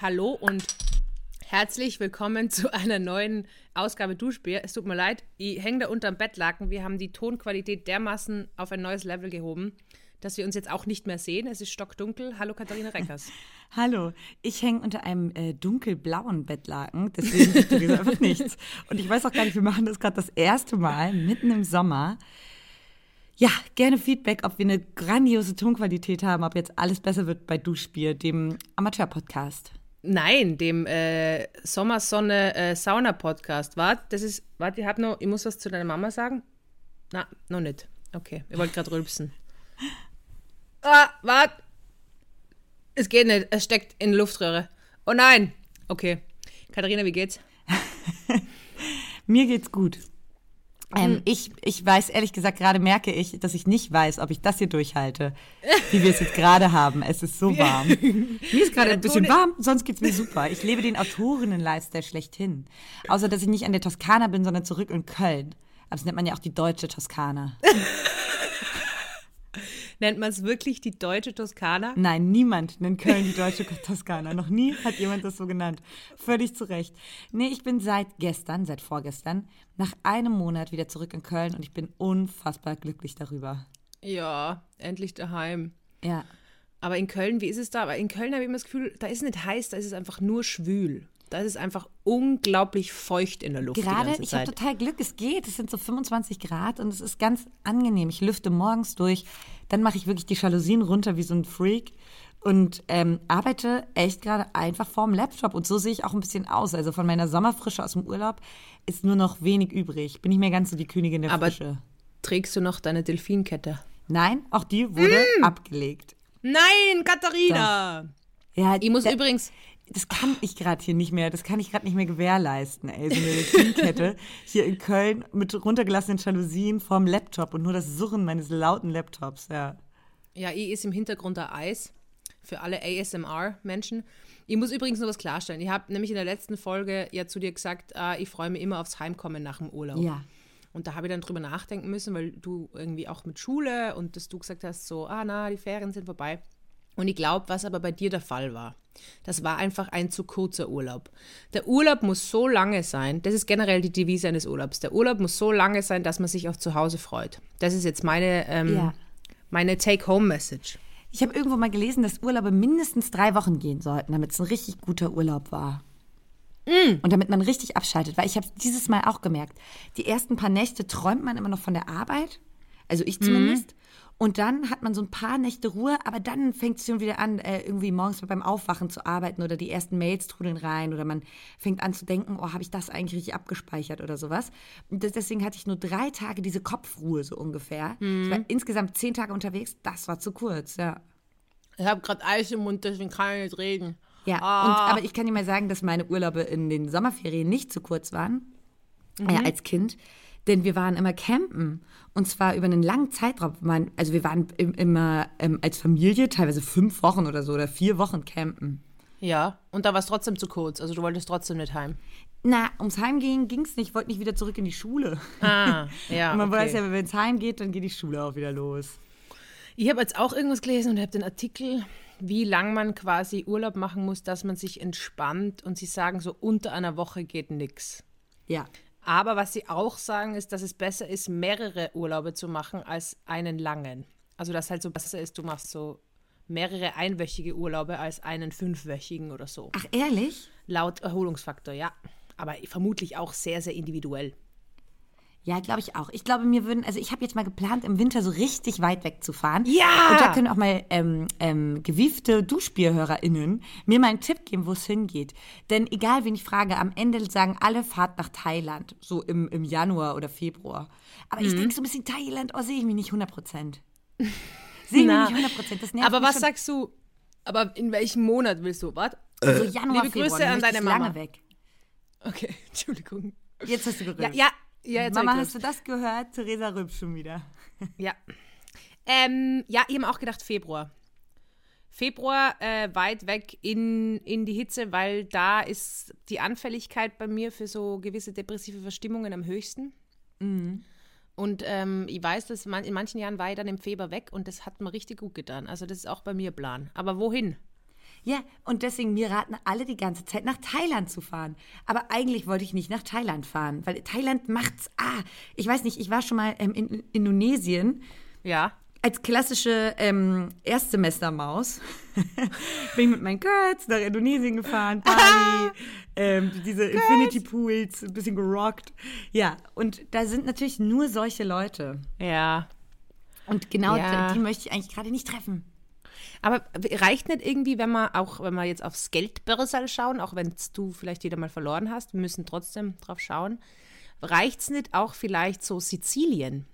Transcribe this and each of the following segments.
Hallo und herzlich willkommen zu einer neuen Ausgabe Duschbier. Es tut mir leid, ich hänge da unterm Bettlaken. Wir haben die Tonqualität dermaßen auf ein neues Level gehoben, dass wir uns jetzt auch nicht mehr sehen. Es ist stockdunkel. Hallo Katharina Reckers. Hallo, ich hänge unter einem äh, dunkelblauen Bettlaken, deswegen gibt es einfach nichts. Und ich weiß auch gar nicht, wir machen das gerade das erste Mal, mitten im Sommer. Ja, gerne Feedback, ob wir eine grandiose Tonqualität haben, ob jetzt alles besser wird bei Duschbier, dem Amateur-Podcast. Nein, dem äh, Sommersonne äh, Sauna Podcast. Warte, das ist, warte, ich hab noch, ich muss was zu deiner Mama sagen. Na, noch nicht. Okay, ich wollte gerade rülpsen. Ah, warte. Es geht nicht, es steckt in Luftröhre. Oh nein. Okay. Katharina, wie geht's? Mir geht's gut. Ähm, ich, ich weiß, ehrlich gesagt, gerade merke ich, dass ich nicht weiß, ob ich das hier durchhalte, wie wir es jetzt gerade haben. Es ist so warm. mir ist gerade ein bisschen warm, sonst geht's mir super. Ich lebe den Autorinnen-Lifestyle schlechthin. Außer, dass ich nicht an der Toskana bin, sondern zurück in Köln. Aber das nennt man ja auch die deutsche Toskana. Nennt man es wirklich die deutsche Toskana? Nein, niemand nennt Köln die deutsche Toskana. Noch nie hat jemand das so genannt. Völlig zu Recht. Nee, ich bin seit gestern, seit vorgestern, nach einem Monat wieder zurück in Köln und ich bin unfassbar glücklich darüber. Ja, endlich daheim. Ja. Aber in Köln, wie ist es da? Aber in Köln habe ich immer das Gefühl, da ist es nicht heiß, da ist es einfach nur schwül. Da ist es einfach unglaublich feucht in der Luft. Gerade, ich habe total Glück, es geht. Es sind so 25 Grad und es ist ganz angenehm. Ich lüfte morgens durch, dann mache ich wirklich die Jalousien runter wie so ein Freak und ähm, arbeite echt gerade einfach vorm Laptop. Und so sehe ich auch ein bisschen aus. Also von meiner Sommerfrische aus dem Urlaub ist nur noch wenig übrig. Bin ich mehr ganz so die Königin der Aber Frische. Trägst du noch deine Delfinkette? Nein, auch die wurde mm. abgelegt. Nein, Katharina! Ja, ich muss übrigens, das kann ich gerade hier nicht mehr, das kann ich gerade nicht mehr gewährleisten, ey. So eine Teamkette hier in Köln mit runtergelassenen Jalousien vorm Laptop und nur das Surren meines lauten Laptops, ja. Ja, ich ist im Hintergrund der Eis für alle ASMR-Menschen. Ich muss übrigens noch was klarstellen. Ich habe nämlich in der letzten Folge ja zu dir gesagt, äh, ich freue mich immer aufs Heimkommen nach dem Urlaub. Ja. Und da habe ich dann drüber nachdenken müssen, weil du irgendwie auch mit Schule und dass du gesagt hast, so, ah na, die Ferien sind vorbei. Und ich glaube, was aber bei dir der Fall war, das war einfach ein zu kurzer Urlaub. Der Urlaub muss so lange sein, das ist generell die Devise eines Urlaubs. Der Urlaub muss so lange sein, dass man sich auch zu Hause freut. Das ist jetzt meine, ähm, ja. meine Take-Home-Message. Ich habe irgendwo mal gelesen, dass Urlaube mindestens drei Wochen gehen sollten, damit es ein richtig guter Urlaub war. Mm. Und damit man richtig abschaltet. Weil ich habe dieses Mal auch gemerkt, die ersten paar Nächte träumt man immer noch von der Arbeit. Also ich zumindest. Mm. Und dann hat man so ein paar Nächte Ruhe, aber dann fängt es schon wieder an, äh, irgendwie morgens beim Aufwachen zu arbeiten oder die ersten Mails trudeln rein oder man fängt an zu denken, oh, habe ich das eigentlich richtig abgespeichert oder sowas. Das, deswegen hatte ich nur drei Tage diese Kopfruhe so ungefähr. Mhm. Ich war insgesamt zehn Tage unterwegs, das war zu kurz, ja. Ich habe gerade Eis im Mund, deswegen kann ich nicht reden. Ja, ah. und, aber ich kann dir mal sagen, dass meine Urlaube in den Sommerferien nicht zu kurz waren, mhm. äh, als Kind. Denn wir waren immer campen. Und zwar über einen langen Zeitraum. Also wir waren immer ähm, als Familie teilweise fünf Wochen oder so oder vier Wochen campen. Ja, und da war es trotzdem zu kurz. Also du wolltest trotzdem nicht heim. Na, ums Heimgehen ging es nicht. Ich wollte nicht wieder zurück in die Schule. Ah, ja. und man okay. weiß ja, wenn es heimgeht, dann geht die Schule auch wieder los. Ich habe jetzt auch irgendwas gelesen und habe den Artikel, wie lang man quasi Urlaub machen muss, dass man sich entspannt. Und sie sagen, so unter einer Woche geht nichts. Ja. Aber was sie auch sagen, ist, dass es besser ist, mehrere Urlaube zu machen als einen langen. Also, dass halt so besser ist, du machst so mehrere einwöchige Urlaube als einen fünfwöchigen oder so. Ach, ehrlich? Laut Erholungsfaktor, ja. Aber vermutlich auch sehr, sehr individuell. Ja, glaube ich auch. Ich glaube, mir würden, also ich habe jetzt mal geplant, im Winter so richtig weit weg zu fahren. Ja! Und da können auch mal ähm, ähm, gewiefte DuschbierhörerInnen mir mal einen Tipp geben, wo es hingeht. Denn egal, wen ich frage, am Ende sagen alle Fahrt nach Thailand, so im, im Januar oder Februar. Aber mhm. ich denke so ein bisschen Thailand, oh, sehe ich mich nicht 100 Prozent. sehe ich mich nicht 100 Prozent. Das nervt Aber was schon. sagst du, aber in welchem Monat willst du? Was? So Januar, Liebe Grüße Februar, an deine Mama. lange weg. Okay, Entschuldigung. Jetzt hast du gerührt. Ja, ja, ja, jetzt Mama, hast du das gehört? Theresa Rüb schon wieder. Ja. Ähm, ja, ich habe auch gedacht Februar. Februar äh, weit weg in, in die Hitze, weil da ist die Anfälligkeit bei mir für so gewisse depressive Verstimmungen am höchsten. Mhm. Und ähm, ich weiß, dass man, in manchen Jahren war ich dann im Februar weg und das hat mir richtig gut getan. Also das ist auch bei mir Plan. Aber wohin? Ja, und deswegen, mir raten alle die ganze Zeit nach Thailand zu fahren. Aber eigentlich wollte ich nicht nach Thailand fahren, weil Thailand macht's. Ah, ich weiß nicht, ich war schon mal ähm, in Indonesien Ja. als klassische ähm, Erstsemestermaus bin ich mit meinen Girls nach Indonesien gefahren, Bali, ähm, diese Infinity Pools, ein bisschen gerockt. Ja, und da sind natürlich nur solche Leute. Ja. Und genau Ja. die, die möchte ich eigentlich gerade nicht treffen. Aber reicht nicht irgendwie, wenn wir auch, wenn wir jetzt aufs Geldbörsal schauen, auch wenn du vielleicht wieder mal verloren hast, wir müssen trotzdem drauf schauen. Reicht es nicht auch vielleicht so Sizilien?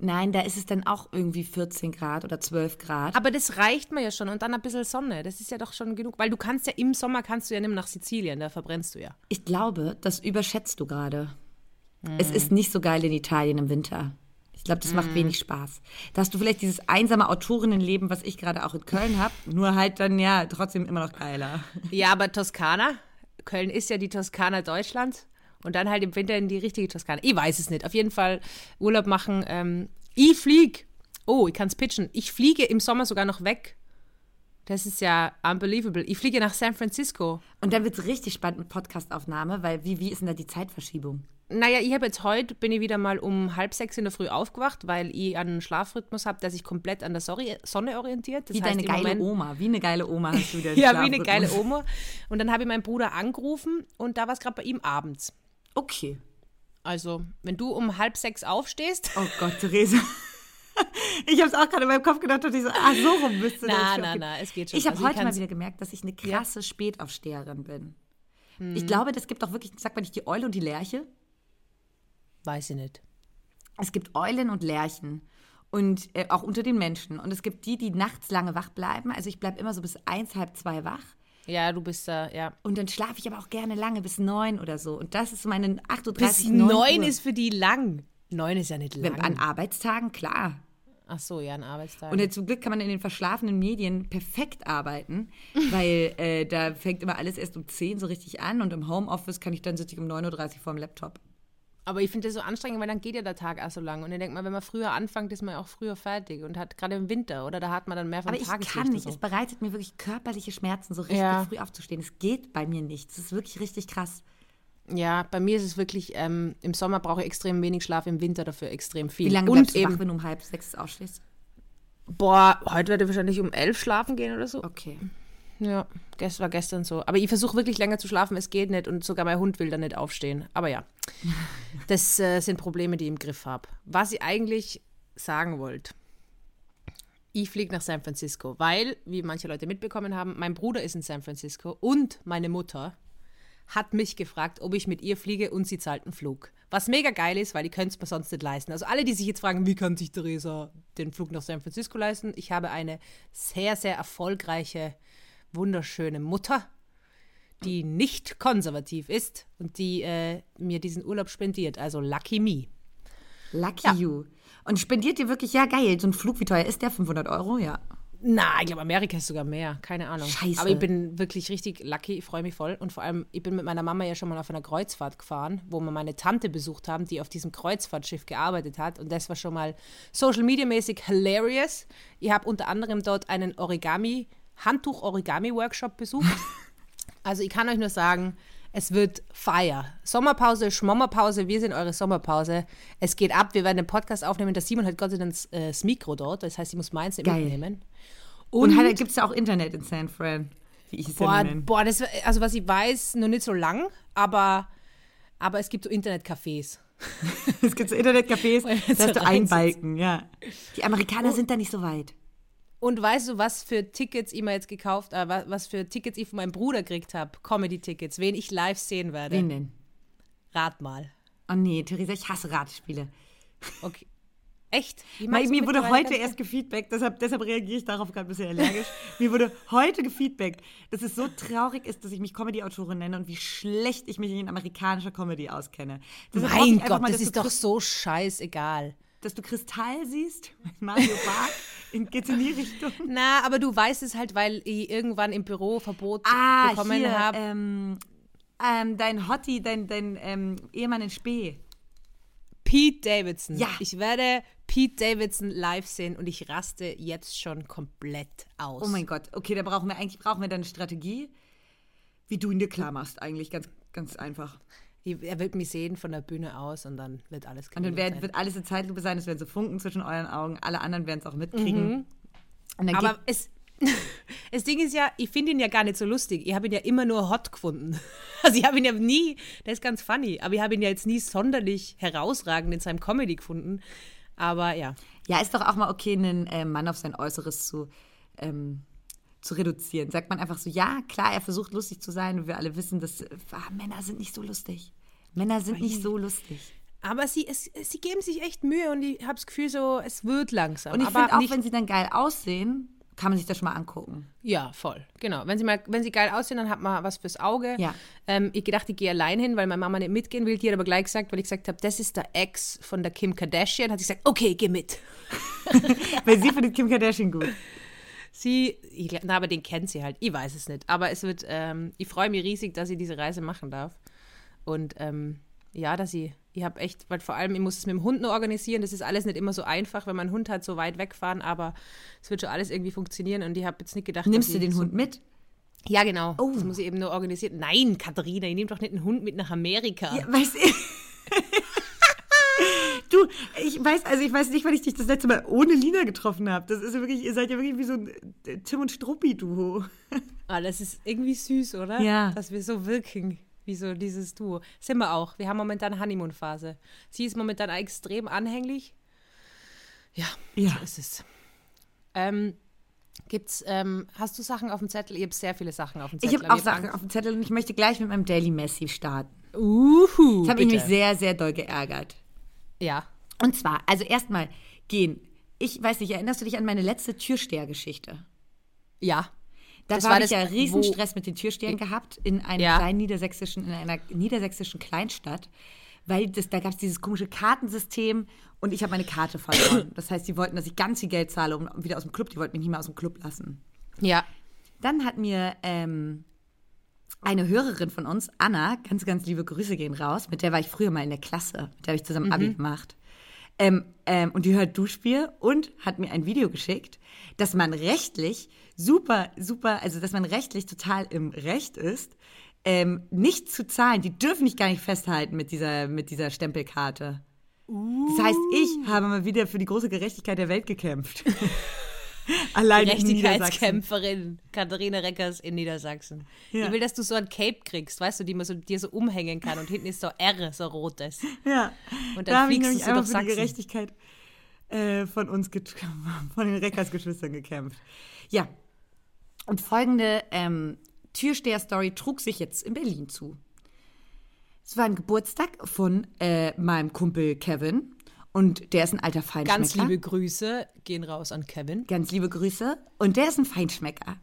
Nein, da ist es dann auch irgendwie 14 Grad oder 12 Grad. Aber das reicht mir ja schon und dann ein bisschen Sonne. Das ist ja doch schon genug. Weil du kannst ja im Sommer kannst du ja nicht nach Sizilien, da verbrennst du ja. Ich glaube, das überschätzt du gerade. Es ist nicht so geil in Italien im Winter. Ich glaube, das macht wenig Spaß. Da hast du vielleicht dieses einsame Autorinnenleben, was ich gerade auch in Köln habe, nur halt dann ja trotzdem immer noch geiler. Ja, aber Toskana, Köln ist ja die Toskana Deutschlands und dann halt im Winter in die richtige Toskana. Ich weiß es nicht. Auf jeden Fall Urlaub machen. Ähm, ich flieg. Oh, ich kann es pitchen. Ich fliege im Sommer sogar noch weg. Das ist ja unbelievable. Ich fliege nach San Francisco. Und dann wird es richtig spannend mit Podcastaufnahme, weil wie, wie ist denn da die Zeitverschiebung? Naja, ich habe jetzt heute, bin ich wieder mal um halb sechs in der Früh aufgewacht, weil ich einen Schlafrhythmus habe, der sich komplett an der Sonne orientiert. Das Wie heißt, deine geile Moment- Oma. Wie eine geile Oma hast du wieder Ja, wie eine geile. Oma. Und dann habe ich meinen Bruder angerufen und da war es gerade bei ihm abends. Okay. Also, wenn du um halb sechs aufstehst, Oh Gott, Theresa. Ich habe es auch gerade in meinem Kopf gedacht und ich so, ah, so rum müsste das Na, schon na, gehen. na, es geht schon. Ich habe Also heute mal wieder gemerkt, dass ich eine krasse Spätaufsteherin bin. Hm. Ich glaube, das gibt auch wirklich, sagt man nicht die Eule und die Lerche? weiß ich nicht. Es gibt Eulen und Lerchen. Und äh, auch unter den Menschen. Und es gibt die, die nachts lange wach bleiben. Also ich bleibe immer so bis eins, halb zwei wach. Ja, du bist da, ja. Und dann schlafe ich aber auch gerne lange, bis neun oder so. Und das ist meine 8.30 Bis Uhr, 9 neun ist für die lang. Neun ist ja nicht lang. An Arbeitstagen, klar. Ach so, ja, ein Arbeitstag. Und zum Glück kann man in den verschlafenen Medien perfekt arbeiten, weil äh, da fängt immer alles erst um 10 so richtig an und im Homeoffice kann ich dann sitze ich um 9.30 Uhr vorm Laptop. Aber ich finde das so anstrengend, weil dann geht ja der Tag auch so lang. Und ich denke mal, wenn man früher anfängt, ist man ja auch früher fertig und hat gerade im Winter, oder? Da hat man dann mehr vom Aber ich Tageslicht kann nicht. So. Es bereitet mir wirklich körperliche Schmerzen, so richtig Ja. früh aufzustehen. Es geht bei mir nicht. Das ist wirklich richtig krass. Ja, bei mir ist es wirklich, ähm, im Sommer brauche ich extrem wenig Schlaf, im Winter dafür extrem viel. Wie lange und du eben, wach, wenn du um halb sechs aufstehst? Boah, heute werde ich wahrscheinlich um elf schlafen gehen oder so. Okay. Ja, das war gestern so. Aber ich versuche wirklich länger zu schlafen, es geht nicht und sogar mein Hund will dann nicht aufstehen. Aber ja, das äh, sind Probleme, die ich im Griff habe. Was ich eigentlich sagen wollte, ich fliege nach San Francisco, weil, wie manche Leute mitbekommen haben, mein Bruder ist in San Francisco und meine Mutter hat mich gefragt, ob ich mit ihr fliege und sie zahlt einen Flug. Was mega geil ist, weil die können es mir sonst nicht leisten. Also alle, die sich jetzt fragen, wie kann sich Theresa den Flug nach San Francisco leisten? Ich habe eine sehr, sehr erfolgreiche, wunderschöne Mutter, die nicht konservativ ist und die äh, mir diesen Urlaub spendiert. Also lucky me. Lucky you. Und spendiert dir wirklich, ja geil, so ein Flug, wie teuer ist der? 500 Euro? Ja. Na, ich glaube, Amerika ist sogar mehr. Keine Ahnung. Scheiße. Aber ich bin wirklich richtig lucky. Ich freue mich voll. Und vor allem, ich bin mit meiner Mama ja schon mal auf einer Kreuzfahrt gefahren, wo wir meine Tante besucht haben, die auf diesem Kreuzfahrtschiff gearbeitet hat. Und das war schon mal Social Media mäßig hilarious. Ich habe unter anderem dort einen Origami, Handtuch-Origami-Workshop besucht. Also ich kann euch nur sagen, es wird Feier. Sommerpause, Schmommerpause, wir sind eure Sommerpause. Es geht ab, wir werden den Podcast aufnehmen. Der Simon hat Gott sei Dank das, äh, das Mikro dort, das heißt, ich muss meins nicht mitnehmen. Und, gibt es ja auch Internet in San Fran, wie ich es Boah, ja boah, das, also was ich weiß, noch nicht so lang, aber, aber es gibt so Internetcafés. Es gibt so Internetcafés, da hast du einen reinsitzt. Balken, ja. Die Amerikaner sind da nicht so weit. Und weißt du, was für Tickets ich mir jetzt gekauft, äh, was, für Tickets ich von meinem Bruder gekriegt habe? Comedy-Tickets, wen ich live sehen werde. Wen denn? Rat mal. Oh nee, Theresa, ich hasse Ratespiele. Okay. Echt? Mir wurde heute erst gefeedbackt, deshalb, deshalb reagiere ich darauf gerade ein bisschen allergisch. mir wurde heute gefeedbackt, dass es so traurig ist, dass ich mich Comedy-Autorin nenne und wie schlecht ich mich in amerikanischer Comedy auskenne. Deshalb Mein Gott, mal, das ist doch so scheißegal. Dass du Kristall siehst, Mario Barth, in, geht's in die Richtung? Na, aber du weißt es halt, weil ich irgendwann im Büro Verbot Ah, bekommen habe. ähm, ähm, dein Hottie, dein, dein ähm, Ehemann in Spee. Pete Davidson. Ja. Ich werde Pete Davidson live sehen und ich raste jetzt schon komplett aus. Oh mein Gott, okay, da brauchen wir eigentlich brauchen wir dann eine Strategie, wie du ihn dir klar machst, eigentlich ganz, ganz einfach. Er wird mich sehen von der Bühne aus und dann wird alles Und dann wird, alles in Zeitlupe sein, es werden so Funken zwischen euren Augen, alle anderen werden es auch mitkriegen. Dann Aber es, das Ding ist ja, ich finde ihn ja gar nicht so lustig. Ich habe ihn ja immer nur hot gefunden. Also ich habe ihn ja nie, der ist ganz funny, aber ich habe ihn ja jetzt nie sonderlich herausragend in seinem Comedy gefunden. Aber ja, ja, ist doch auch mal okay, einen äh, Mann auf sein Äußeres zu, ähm, zu reduzieren. Sagt man einfach so, ja, klar, er versucht lustig zu sein und wir alle wissen, dass äh, ah, Männer sind nicht so lustig. Männer sind nicht so lustig. aber sie, es, sie geben sich echt Mühe und ich habe das Gefühl so, es wird langsam. Und ich finde auch, nicht, wenn sie dann geil aussehen, kann man sich das schon mal angucken. Ja, voll. Genau. Wenn sie mal, wenn sie geil aussehen, dann hat man was fürs Auge. Ja. Ähm, ich gedacht, ich gehe allein hin, weil meine Mama nicht mitgehen will. Die hat aber gleich gesagt, weil ich gesagt habe, das ist der Ex von der Kim Kardashian, hat sie gesagt, okay, geh mit. Weil sie findet Kim Kardashian gut. Sie, ich, na, aber den kennt sie halt. Ich weiß es nicht. Aber es wird, ähm, ich freue mich riesig, dass ich diese Reise machen darf. Und ähm, ja, dass ich, ich habe echt, weil vor allem, ich muss es mit dem Hund nur organisieren. Das ist alles nicht immer so einfach, wenn mein Hund halt so weit wegfahren, aber es wird schon alles irgendwie funktionieren. Und ich habe jetzt nicht gedacht, Nimmst du den so Hund mit? Ja, genau. Oh. Das muss ich eben nur organisieren. Nein, Katharina, ich nehme doch nicht einen Hund mit nach Amerika. Ja, weißt du. Du, ich weiß, also ich weiß nicht, wann ich dich das letzte Mal ohne Lina getroffen habe. Das ist ja wirklich, ihr seid ja wirklich wie so ein äh, Tim und Struppi-Duo. Ah, das ist irgendwie süß, oder? Ja. Dass wir so wirken, wie so dieses Duo. Sind wir auch. Wir haben momentan Honeymoon-Phase. Sie ist momentan extrem anhänglich. Ja, Ja. so ist es. Ähm, gibt's, ähm, hast du Sachen auf dem Zettel? Ich habe sehr viele Sachen auf dem Ich Zettel. habe auch Sachen hab auf dem Zettel und ich möchte gleich mit meinem Daily Messi starten. Angst. Uhu, habe ich bitte. mich sehr, sehr doll geärgert. Ja. Und zwar, also erstmal gehen. Ich weiß nicht, erinnerst du dich an meine letzte Türstehergeschichte? Ja. Da war ich ja riesen wo- Stress mit den Türstehern gehabt in einem Ja. kleinen niedersächsischen, in einer niedersächsischen Kleinstadt, weil das, da gab es dieses komische Kartensystem und ich habe meine Karte verloren. Das heißt, sie wollten, dass ich ganz viel Geld zahle, um wieder aus dem Club, die wollten mich nicht mehr aus dem Club lassen. Ja. Dann hat mir ähm, eine Hörerin von uns, Anna, ganz, ganz liebe Grüße gehen raus, mit der war ich früher mal in der Klasse, mit der habe ich zusammen Abi gemacht. Ähm, ähm, und die hört Duschbier und hat mir ein Video geschickt, dass man rechtlich super, super, also dass man rechtlich total im Recht ist, ähm, nicht zu zahlen. Die dürfen mich gar nicht festhalten mit dieser, mit dieser Stempelkarte. Das heißt, ich habe mal wieder für die große Gerechtigkeit der Welt gekämpft. Allein. Gerechtigkeitskämpferin Katharina Reckers in Niedersachsen. Ja. Ich will, dass du so ein Cape kriegst, weißt du, die man so, dir so umhängen kann und hinten ist so R, so rotes. Ja. Und da dann ich fliegst du so durch für die Sachsen. Gerechtigkeit äh, von uns, von den Reckers-Geschwistern gekämpft. Ja. Und folgende ähm, Türsteher-Story trug sich jetzt in Berlin zu. Es war ein Geburtstag von äh, meinem Kumpel Kevin und der ist ein alter Feinschmecker. Ganz liebe Grüße gehen raus an Kevin. Ganz liebe Grüße. Und der ist ein Feinschmecker.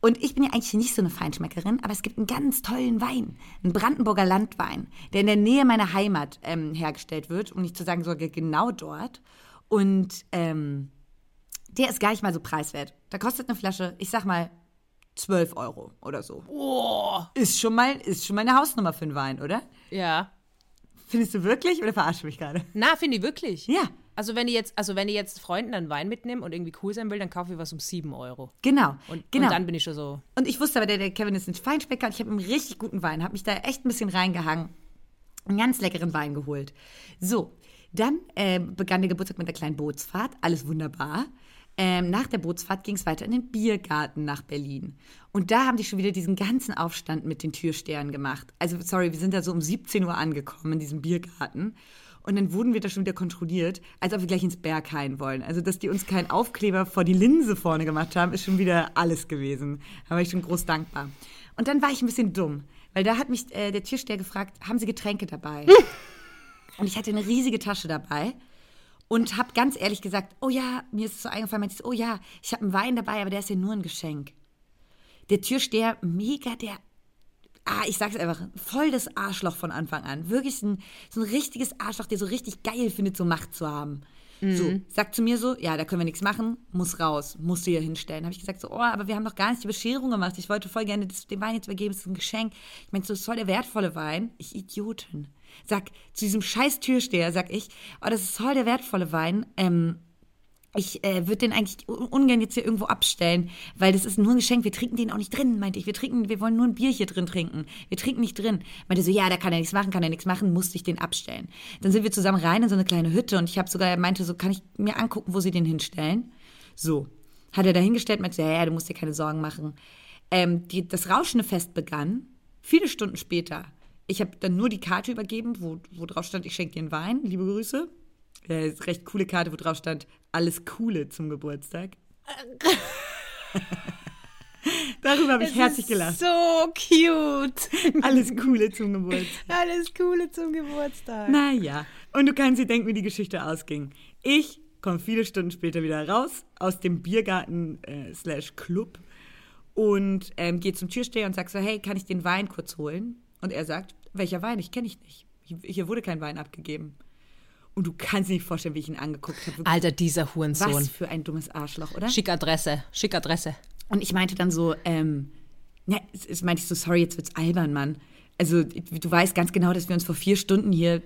Und ich bin ja eigentlich nicht so eine Feinschmeckerin, aber es gibt einen ganz tollen Wein, einen Brandenburger Landwein, der in der Nähe meiner Heimat ähm, hergestellt wird, um nicht zu sagen sogar genau dort. Und ähm, der ist gar nicht mal so preiswert. Da kostet eine Flasche, ich sag mal, 12 Euro oder so. Boah. Ist schon mal, ist schon mal eine Hausnummer für einen Wein, oder? Ja. Findest du wirklich oder verarschst du mich gerade? Na, finde ich wirklich. Ja, Also wenn ich jetzt, also wenn ich jetzt Freunden einen Wein mitnehme und irgendwie cool sein will, dann kaufe ich was um 7 Euro. genau. Und, genau. und dann bin ich schon so. Und ich wusste aber, der, der Kevin ist ein Feinschmecker und ich habe einen richtig guten Wein, habe mich da echt ein bisschen reingehangen. Einen ganz leckeren Wein geholt. So, dann äh, begann der Geburtstag mit der kleinen Bootsfahrt. Alles wunderbar. Ähm, nach der Bootsfahrt ging es weiter in den Biergarten nach Berlin. Und da haben die schon wieder diesen ganzen Aufstand mit den Türstern gemacht. Also, sorry, wir sind da so um 17 Uhr angekommen in diesem Biergarten. Und dann wurden wir da schon wieder kontrolliert, als ob wir gleich ins Berghain wollen. Also, dass die uns keinen Aufkleber vor die Linse vorne gemacht haben, ist schon wieder alles gewesen. Da war ich schon groß dankbar. Und dann war ich ein bisschen dumm, weil da hat mich äh, der Türsteher gefragt, haben Sie Getränke dabei? Und ich hatte eine riesige Tasche dabei und habe ganz ehrlich gesagt, oh ja, mir ist es so eingefallen, meinte ich, oh ja, ich habe einen Wein dabei, aber der ist ja nur ein Geschenk. Der Türsteher, mega der, ah, ich sag's einfach, voll das Arschloch von Anfang an. Wirklich ein, so ein richtiges Arschloch, der so richtig geil findet, so Macht zu haben. So, sagt zu mir so, ja, da können wir nichts machen, muss raus, musst du hier hinstellen. Habe ich gesagt so, oh, aber wir haben noch gar nicht die Bescherung gemacht. Ich wollte voll gerne das, den Wein jetzt übergeben, es ist ein Geschenk. Ich meinte so, es ist voll der wertvolle Wein. Ich Idiotin. Sag zu diesem scheiß Türsteher, sag ich, oh, das ist voll der wertvolle Wein. Ähm, ich äh, würde den eigentlich ungern jetzt hier irgendwo abstellen, weil das ist nur ein Geschenk. Wir trinken den auch nicht drin, meinte ich. Wir trinken, wir wollen nur ein Bier hier drin trinken. Wir trinken nicht drin. Meinte so, ja, da kann er nichts machen, kann er nichts machen, musste ich den abstellen. Dann sind wir zusammen rein in so eine kleine Hütte und ich habe sogar, er meinte so, kann ich mir angucken, wo sie den hinstellen? So. Hat er da hingestellt, meinte, ja, ja, du musst dir keine Sorgen machen. Ähm, die, das rauschende Fest begann, viele Stunden später. Ich habe dann nur die Karte übergeben, wo, wo drauf stand, ich schenke dir einen Wein, liebe Grüße. Ja, recht coole Karte, wo drauf stand, alles Coole zum Geburtstag. Darüber habe ich das herzlich gelacht. So cute. Alles Coole zum Geburtstag. Alles Coole zum Geburtstag. Naja, und du kannst dir denken, wie die Geschichte ausging. Ich komme viele Stunden später wieder raus aus dem Biergarten äh, slash Club und ähm, gehe zum Türsteher und sage so, hey, kann ich den Wein kurz holen? Und er sagt, welcher Wein? Ich kenne ich nicht. Hier wurde kein Wein abgegeben. Und du kannst dir nicht vorstellen, wie ich ihn angeguckt habe. Alter, dieser Hurensohn. Was für ein dummes Arschloch, oder? Schick Adresse, schick Adresse. Und ich meinte dann so, ähm, ja, es meinte ich so, sorry, jetzt wird's albern, Mann. Also, du weißt ganz genau, dass wir uns vor vier Stunden hier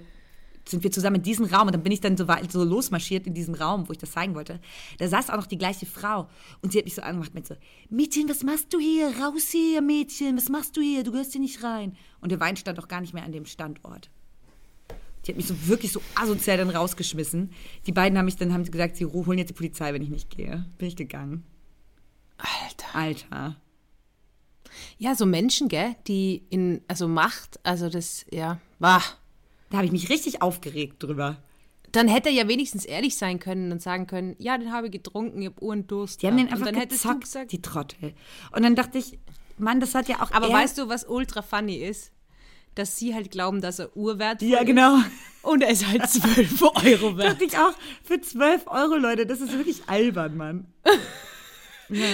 sind wir zusammen in diesem Raum und dann bin ich dann so, so losmarschiert in diesem Raum, wo ich das zeigen wollte. Da saß auch noch die gleiche Frau und sie hat mich so angemacht mit so, Mädchen, was machst du hier? Raus hier, Mädchen, was machst du hier? Du gehörst hier nicht rein. Und der Wein stand auch gar nicht mehr an dem Standort. Die hat mich so wirklich so asozial dann rausgeschmissen. Die beiden haben mich dann haben gesagt, sie holen jetzt die Polizei, wenn ich nicht gehe. Bin ich gegangen. Alter. Alter. Ja, so Menschen, gell, die in, also Macht, also das, ja, war. Da habe ich mich richtig aufgeregt drüber. Dann hätte er ja wenigstens ehrlich sein können und sagen können, ja, den habe ich getrunken, ich habe Uhrendurst. Die haben den einfach und dann gezockt, gesagt, die Trottel. Und dann dachte ich, Mann, das hat ja auch Aber weißt du, was ultra funny ist? dass sie halt glauben, dass er urwertvoll ja, genau. ist. Und er ist halt 12 Euro wert. Dachte ich auch, für 12 Euro, Leute, das ist wirklich albern, Mann. ja.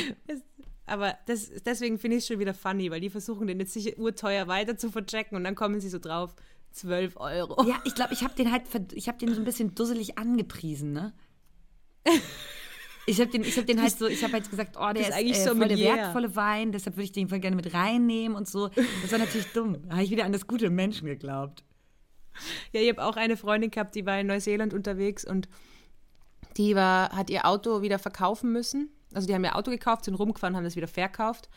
aber das, deswegen finde ich es schon wieder funny, weil die versuchen den jetzt sicher urteuer weiter zu verchecken und dann kommen sie so drauf, 12 Euro. Ja, ich glaube, ich habe den halt, ich habe den so ein bisschen dusselig angepriesen, ne? Ich habe den, hab den halt so, ich habe halt gesagt, oh, der ist, ist eigentlich äh, so voll der wertvolle Wein, deshalb würde ich den voll gerne mit reinnehmen und so. Das war natürlich dumm. Da habe ich wieder an das gute Menschen geglaubt. Ja, ich habe auch eine Freundin gehabt, die war in Neuseeland unterwegs und die war, hat ihr Auto wieder verkaufen müssen. Also die haben ihr Auto gekauft, sind rumgefahren, haben das wieder verkauft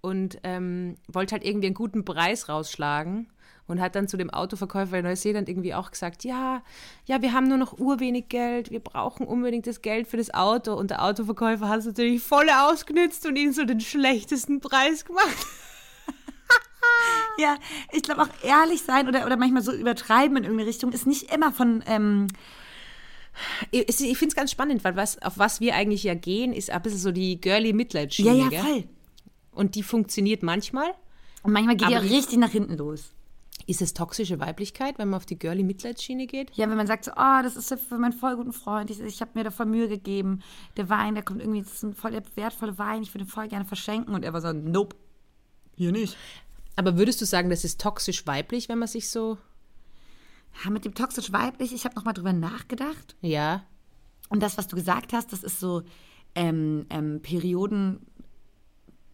und ähm, wollte halt irgendwie einen guten Preis rausschlagen und hat dann zu dem Autoverkäufer in Neuseeland irgendwie auch gesagt, ja, ja, wir haben nur noch urwenig Geld, wir brauchen unbedingt das Geld für das Auto und der Autoverkäufer hat es natürlich voll ausgenützt und ihnen so den schlechtesten Preis gemacht. ja, ich glaube auch ehrlich sein oder, oder manchmal so übertreiben in irgendeine Richtung ist nicht immer von ähm ich, ich finde es ganz spannend, weil was, auf was wir eigentlich ja gehen, ist ein bisschen so die girly Mitleid-Schiene. Ja, ja, voll. Und die funktioniert manchmal. Und manchmal geht die auch richtig nach hinten los. Ist es toxische Weiblichkeit, wenn man auf die girly Mitleidsschiene geht? Ja, wenn man sagt so, oh, das ist für meinen voll guten Freund, ich, ich habe mir da voll Mühe gegeben, der Wein, der kommt irgendwie, das ist ein voll wertvoller Wein, ich würde ihn voll gerne verschenken. Und er war so, nope, hier nicht. Aber würdest du sagen, das ist toxisch weiblich, wenn man sich so... Ja, mit dem toxisch weiblich, ich habe nochmal drüber nachgedacht. Ja. Und das, was du gesagt hast, das ist so ähm, ähm, Perioden...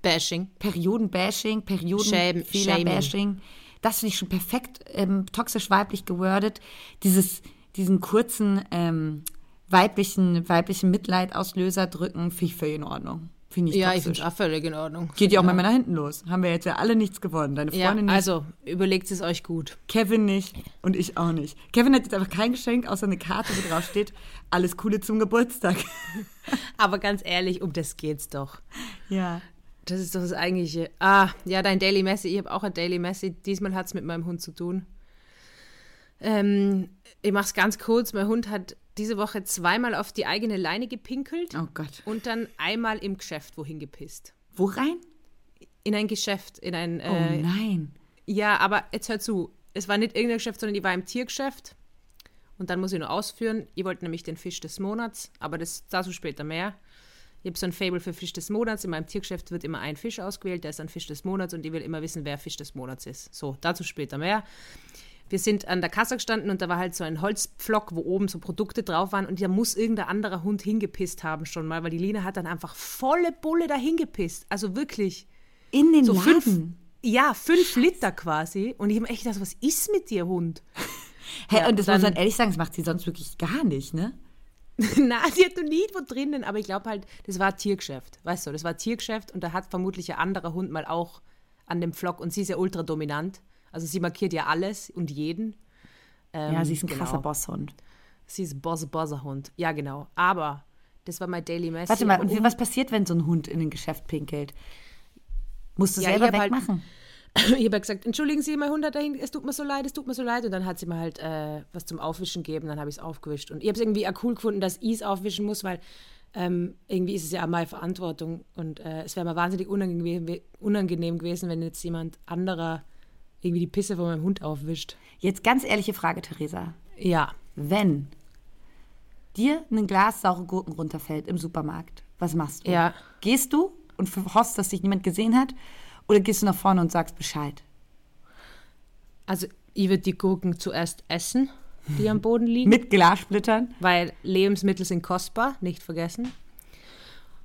Bashing. Perioden-Bashing, Perioden-Fehler-Bashing. Das finde ich schon perfekt ähm, toxisch weiblich gewordet. Dieses, diesen kurzen ähm, weiblichen, weiblichen Mitleidauslöser drücken, finde ich völlig in Ordnung. Finde ich ja, toxisch. ich finde es auch völlig in Ordnung. Geht ja auch mal nach hinten los. Haben wir jetzt ja alle nichts gewonnen. Deine Freundin ja, nicht. Also, überlegt es euch gut. Kevin nicht und ich auch nicht. Kevin hat jetzt einfach kein Geschenk, außer eine Karte, wo drauf steht, alles Coole zum Geburtstag. Aber ganz ehrlich, um das geht's doch. Ja. Das ist doch das eigentliche. Ah, ja, dein Daily Messi. Ich habe auch ein Daily Messi. Diesmal hat es mit meinem Hund zu tun. Ähm, ich mache es ganz kurz. Mein Hund hat diese Woche zweimal auf die eigene Leine gepinkelt. Oh Gott. Und dann einmal im Geschäft wohin gepisst. Wo rein? In ein Geschäft, in ein. Äh, oh nein. Ja, aber jetzt hör zu. Es war nicht irgendein Geschäft, sondern ich war im Tiergeschäft. Und dann muss ich nur ausführen. Ich wollte nämlich den Fisch des Monats, aber das dazu später mehr. Ich habe so ein Fable für Fisch des Monats. In meinem Tiergeschäft wird immer ein Fisch ausgewählt, der ist ein Fisch des Monats und ich will immer wissen, wer Fisch des Monats ist. So, dazu später mehr. Wir sind an der Kasse gestanden und da war halt so ein Holzpflock, wo oben so Produkte drauf waren und da muss irgendein anderer Hund hingepisst haben schon mal, weil die Lina hat dann einfach volle Bulle da hingepisst. Also wirklich. In den so Laden? Fünf, ja, fünf Scheiße. Liter quasi. Und ich habe echt gedacht, was ist mit dir, Hund? Hey, Ja, und das dann- muss man ehrlich sagen, das macht sie sonst wirklich gar nicht, ne? Na, sie hat noch nie wo drinnen, aber ich glaube halt, das war Tiergeschäft. Weißt du, das war Tiergeschäft und da hat vermutlich ein anderer Hund mal auch an dem Flock und sie ist ja ultra dominant. Also sie markiert ja alles und jeden. Ähm, ja, sie ist ein genau. krasser Bosshund. Sie ist Bosse Bosse Hund. Ja, genau. Aber das war mein Daily Message. Warte mal, und und was passiert, wenn so ein Hund in ein Geschäft pinkelt? Musst du Ja, selber halt- wegmachen? ich habe ja gesagt, entschuldigen Sie, mein Hund hat dahin, es tut mir so leid, es tut mir so leid. Und dann hat sie mir halt äh, was zum Aufwischen gegeben, dann habe ich es aufgewischt. Und ich habe es irgendwie auch cool gefunden, dass ich es aufwischen muss, weil ähm, irgendwie ist es ja auch meine Verantwortung. Und äh, es wäre mir wahnsinnig unangenehm, unangenehm gewesen, wenn jetzt jemand anderer irgendwie die Pisse von meinem Hund aufwischt. Jetzt ganz ehrliche Frage, Theresa. Ja. Wenn dir ein Glas saure Gurken runterfällt im Supermarkt, was machst du? Ja. Gehst du und hoffst, dass dich niemand gesehen hat? Oder gehst du nach vorne und sagst Bescheid? Also ich würde die Gurken zuerst essen, die am Boden liegen. Mit Glassplittern? weil Lebensmittel sind kostbar, nicht vergessen.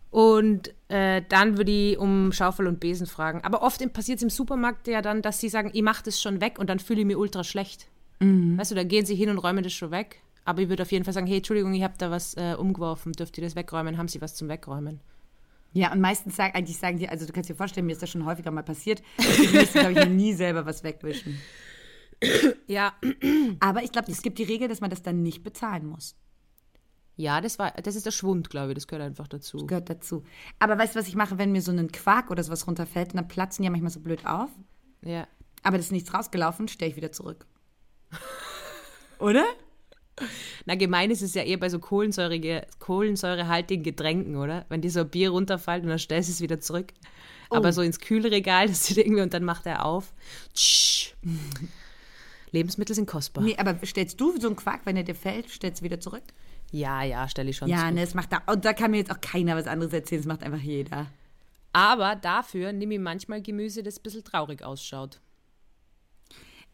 Und äh, dann würde ich um Schaufel und Besen fragen. Aber oft passiert es im Supermarkt ja dann, dass sie sagen, ich mache das schon weg und dann fühle ich mich ultra schlecht. Weißt du, dann gehen sie hin und räumen das schon weg. Aber ich würde auf jeden Fall sagen, hey, Entschuldigung, ich habe da was äh, umgeworfen, dürft ihr das wegräumen? Haben sie was zum Wegräumen? Ja, und meistens sagen, eigentlich sagen die, also du kannst dir vorstellen, mir ist das schon häufiger mal passiert. Ich müsste, glaube ich, nie selber was wegwischen. Ja, Aber ich glaube, es gibt die Regel, dass man das dann nicht bezahlen muss. ja, das war, das ist der Schwund, glaube ich, das gehört einfach dazu. Gehört dazu. Aber weißt du, was ich mache, wenn mir so ein Quark oder sowas runterfällt? Und dann platzen die ja manchmal so blöd auf. Ja. Aber das ist nichts rausgelaufen, stelle ich wieder zurück. Oder? Na, gemein ist es ja eher bei so kohlensäurige, kohlensäurehaltigen Getränken, oder? Wenn dir so ein Bier runterfällt und dann stellst du es wieder zurück. Aber so ins Kühlregal, das steht irgendwie und dann macht er auf. Tsch. Lebensmittel sind kostbar. Nee, aber stellst du so einen Quark, wenn er dir fällt, stellst du wieder zurück? Ja, ja, stelle ich schon Ja, zu. ne, das macht da. Und da kann mir jetzt auch keiner was anderes erzählen, das macht einfach jeder. Aber dafür nehme ich manchmal Gemüse, das ein bisschen traurig ausschaut.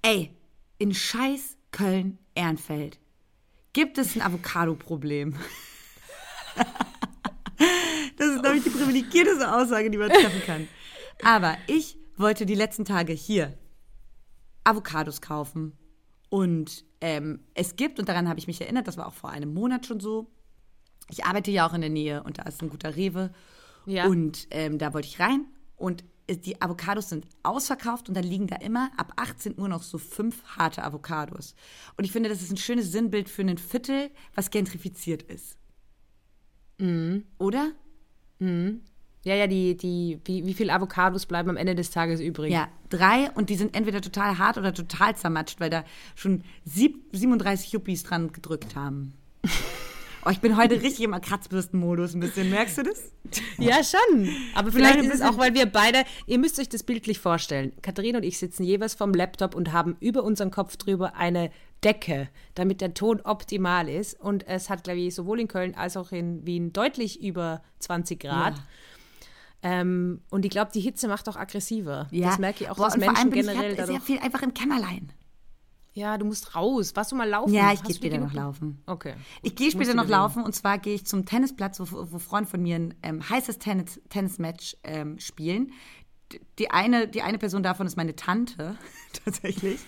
Ey, in scheiß Köln-Ehrenfeld gibt es ein Avocado-Problem. das ist, glaube ich, die privilegierteste Aussage, die man treffen kann. Aber ich wollte die letzten Tage hier Avocados kaufen. Und ähm, es gibt, und daran habe ich mich erinnert, das war auch vor einem Monat schon so, ich arbeite ja auch in der Nähe und da ist ein guter Rewe. Ja. Und ähm, da wollte ich rein und die Avocados sind ausverkauft und dann liegen da immer ab 18 Uhr noch so fünf harte Avocados. Und ich finde, das ist ein schönes Sinnbild für ein Viertel, was gentrifiziert ist. Oder? Ja, ja, die, die, wie, wie viele Avocados bleiben am Ende des Tages übrig? Ja, drei und die sind entweder total hart oder total zermatscht, weil da schon sieb, 37 Yuppies dran gedrückt haben. Oh, ich bin heute richtig im Kratzbürstenmodus ein bisschen. Merkst du das? Ja, schon. Aber Vielleicht vielleicht ist es auch, weil wir beide, ihr müsst euch das bildlich vorstellen. Katharina und ich sitzen jeweils vorm Laptop und haben über unseren Kopf drüber eine Decke, damit der Ton optimal ist. Und es hat, glaube ich, sowohl in Köln als auch in Wien deutlich über 20 Grad. Ja. Ähm, und ich glaube, die Hitze macht auch aggressiver. Das merke ich auch, Boah, allem Menschen generell ich grad sehr viel einfach im Kämmerlein. Ja, du musst raus. Warst du mal laufen? Ja, ich gehe später noch laufen. Okay. Ich gehe später noch laufen und zwar gehe ich zum Tennisplatz, wo, wo Freunde von mir ein ähm, heißes Tennis, Tennismatch ähm, spielen. Die eine, die eine Person davon ist meine Tante, tatsächlich.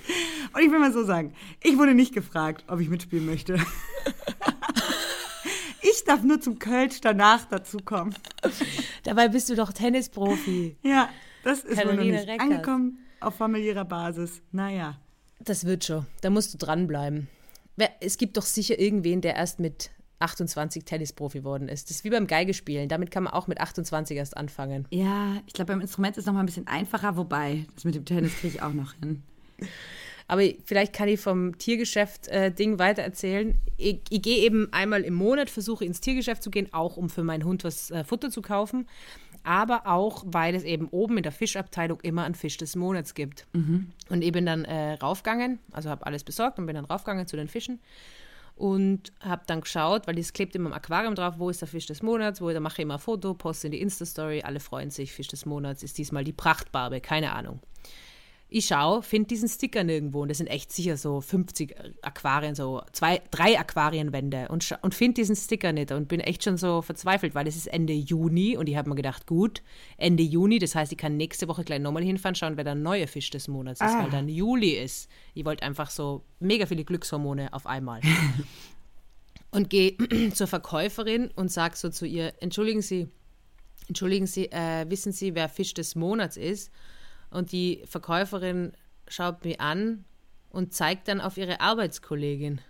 Und ich will mal so sagen, ich wurde nicht gefragt, ob ich mitspielen möchte. ich darf nur zum Kölsch danach dazukommen. Dabei bist du doch Tennisprofi. Ja, das ist wohl noch nicht Reckers. angekommen auf familiärer Basis. Naja. Das wird schon. Da musst du dranbleiben. Es gibt doch sicher irgendwen, der erst mit 28 Tennisprofi geworden ist. Das ist wie beim Geigespielen. Damit kann man auch mit 28 erst anfangen. Ja, ich glaube, beim Instrument ist es noch mal ein bisschen einfacher, wobei, das mit dem Tennis kriege ich auch noch hin. Aber vielleicht kann ich vom Tiergeschäft-Ding weitererzählen. Ich, ich gehe eben einmal im Monat, versuche ins Tiergeschäft zu gehen, auch um für meinen Hund was äh, Futter zu kaufen. Aber auch, weil es eben oben in der Fischabteilung immer einen Fisch des Monats gibt. Und ich bin dann äh, raufgegangen, also habe alles besorgt und bin dann raufgegangen zu den Fischen. Und habe dann geschaut, weil das klebt immer im Aquarium drauf, wo ist der Fisch des Monats, wo da mache ich immer ein Foto, poste in die Insta-Story, alle freuen sich, Fisch des Monats ist diesmal die Prachtbarbe, keine Ahnung ich schaue, finde diesen Sticker nirgendwo und das sind echt sicher so 50 Aquarien, so zwei, drei Aquarienwände und, und finde diesen Sticker nicht und bin echt schon so verzweifelt, weil es ist Ende Juni und ich habe mir gedacht, gut, Ende Juni, das heißt, ich kann nächste Woche gleich nochmal hinfahren, schauen, wer der neue Fisch des Monats ist, weil dann Juli ist. Ich wollte einfach so mega viele Glückshormone auf einmal. und gehe zur Verkäuferin und sage so zu ihr, entschuldigen Sie, entschuldigen Sie, äh, wissen Sie, wer Fisch des Monats ist? Und die Verkäuferin schaut mich an und zeigt dann auf ihre Arbeitskollegin.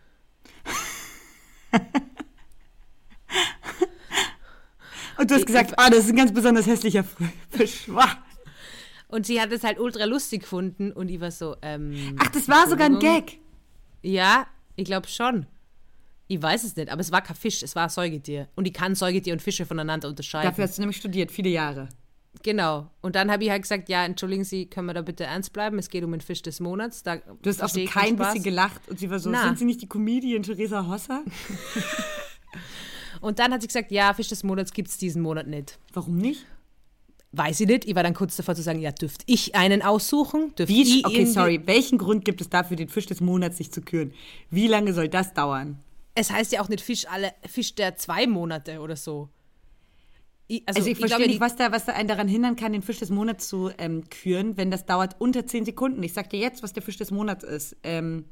Und du hast gesagt, ah, das ist ein ganz besonders hässlicher Fisch. Wow. Und sie hat es halt ultra lustig gefunden und ich war so, ähm, Ach, das war sogar ein. Gag. ja, ich glaube schon. Ich weiß es nicht, aber es war kein Fisch, es war ein Säugetier. Und ich kann Säugetier und Fische voneinander unterscheiden. Dafür hast du nämlich studiert, viele Jahre. Genau. Und dann habe ich halt gesagt, ja, entschuldigen Sie, können wir da bitte ernst bleiben? Es geht um den Fisch des Monats. Da Du hast auch so kein bisschen gelacht und sie war so, Na. sind Sie nicht die Comedian Theresa Hosser? Und dann hat sie gesagt, ja, Fisch des Monats gibt es diesen Monat nicht. Warum nicht? Weiß ich nicht. Ich war dann kurz davor zu sagen, ja, dürfte ich einen aussuchen? Dürfte Wie, ich okay, sorry. Welchen Grund gibt es dafür, den Fisch des Monats nicht zu küren? Wie lange soll das dauern? Es heißt ja auch nicht Fisch alle, Fisch der zwei Monate oder so. Ich, Also, ich, verstehe glaube, nicht, was da, was da einen daran hindern kann, den Fisch des Monats zu ähm, küren, wenn das dauert unter 10 Sekunden. Ich sag dir jetzt, was der Fisch des Monats ist. Ähm,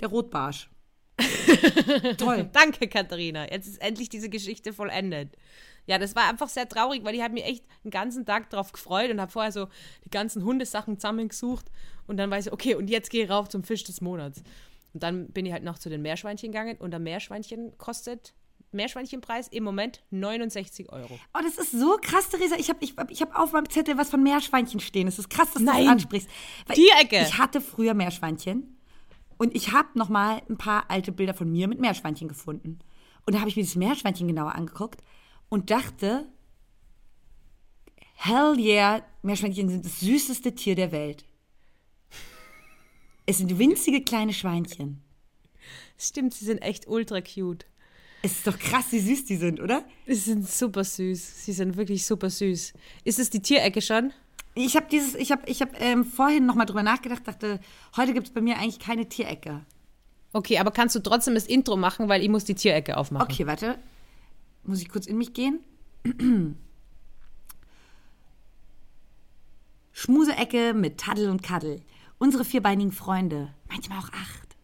der Rotbarsch. Toll. Danke, Katharina. Jetzt ist endlich diese Geschichte vollendet. Ja, das war einfach sehr traurig, weil ich habe mich echt den ganzen Tag drauf gefreut und habe vorher so die ganzen Hundesachen zusammengesucht und dann weiß ich, okay, und jetzt gehe ich rauf zum Fisch des Monats. Und dann bin ich halt noch zu den Meerschweinchen gegangen und der Meerschweinchen kostet, Meerschweinchenpreis im Moment 69 Euro. Oh, das ist so krass, Theresa. Ich habe ich, ich hab auf meinem Zettel was von Meerschweinchen stehen. Es ist krass, dass du Nein. das ansprichst. Weil Tierecke. Ich hatte früher Meerschweinchen und ich habe noch mal ein paar alte Bilder von mir mit Meerschweinchen gefunden. Und da habe ich mir das Meerschweinchen genauer angeguckt und dachte, hell yeah, Meerschweinchen sind das süßeste Tier der Welt. Es sind winzige kleine Schweinchen. Stimmt, sie sind echt ultra cute. Es ist doch krass, wie süß die sind, oder? Sie sind super süß. Sie sind wirklich super süß. Ist es die Tierecke schon? Ich habe dieses, ich habe, ich habe ähm, vorhin noch mal drüber nachgedacht, dachte, heute gibt es bei mir eigentlich keine Tierecke. Okay, aber kannst du trotzdem das Intro machen, weil ich muss die Tierecke aufmachen. Okay, warte. Muss ich kurz in mich gehen? Schmuseecke mit Taddel und Kaddel. Unsere vierbeinigen Freunde. Manchmal auch acht.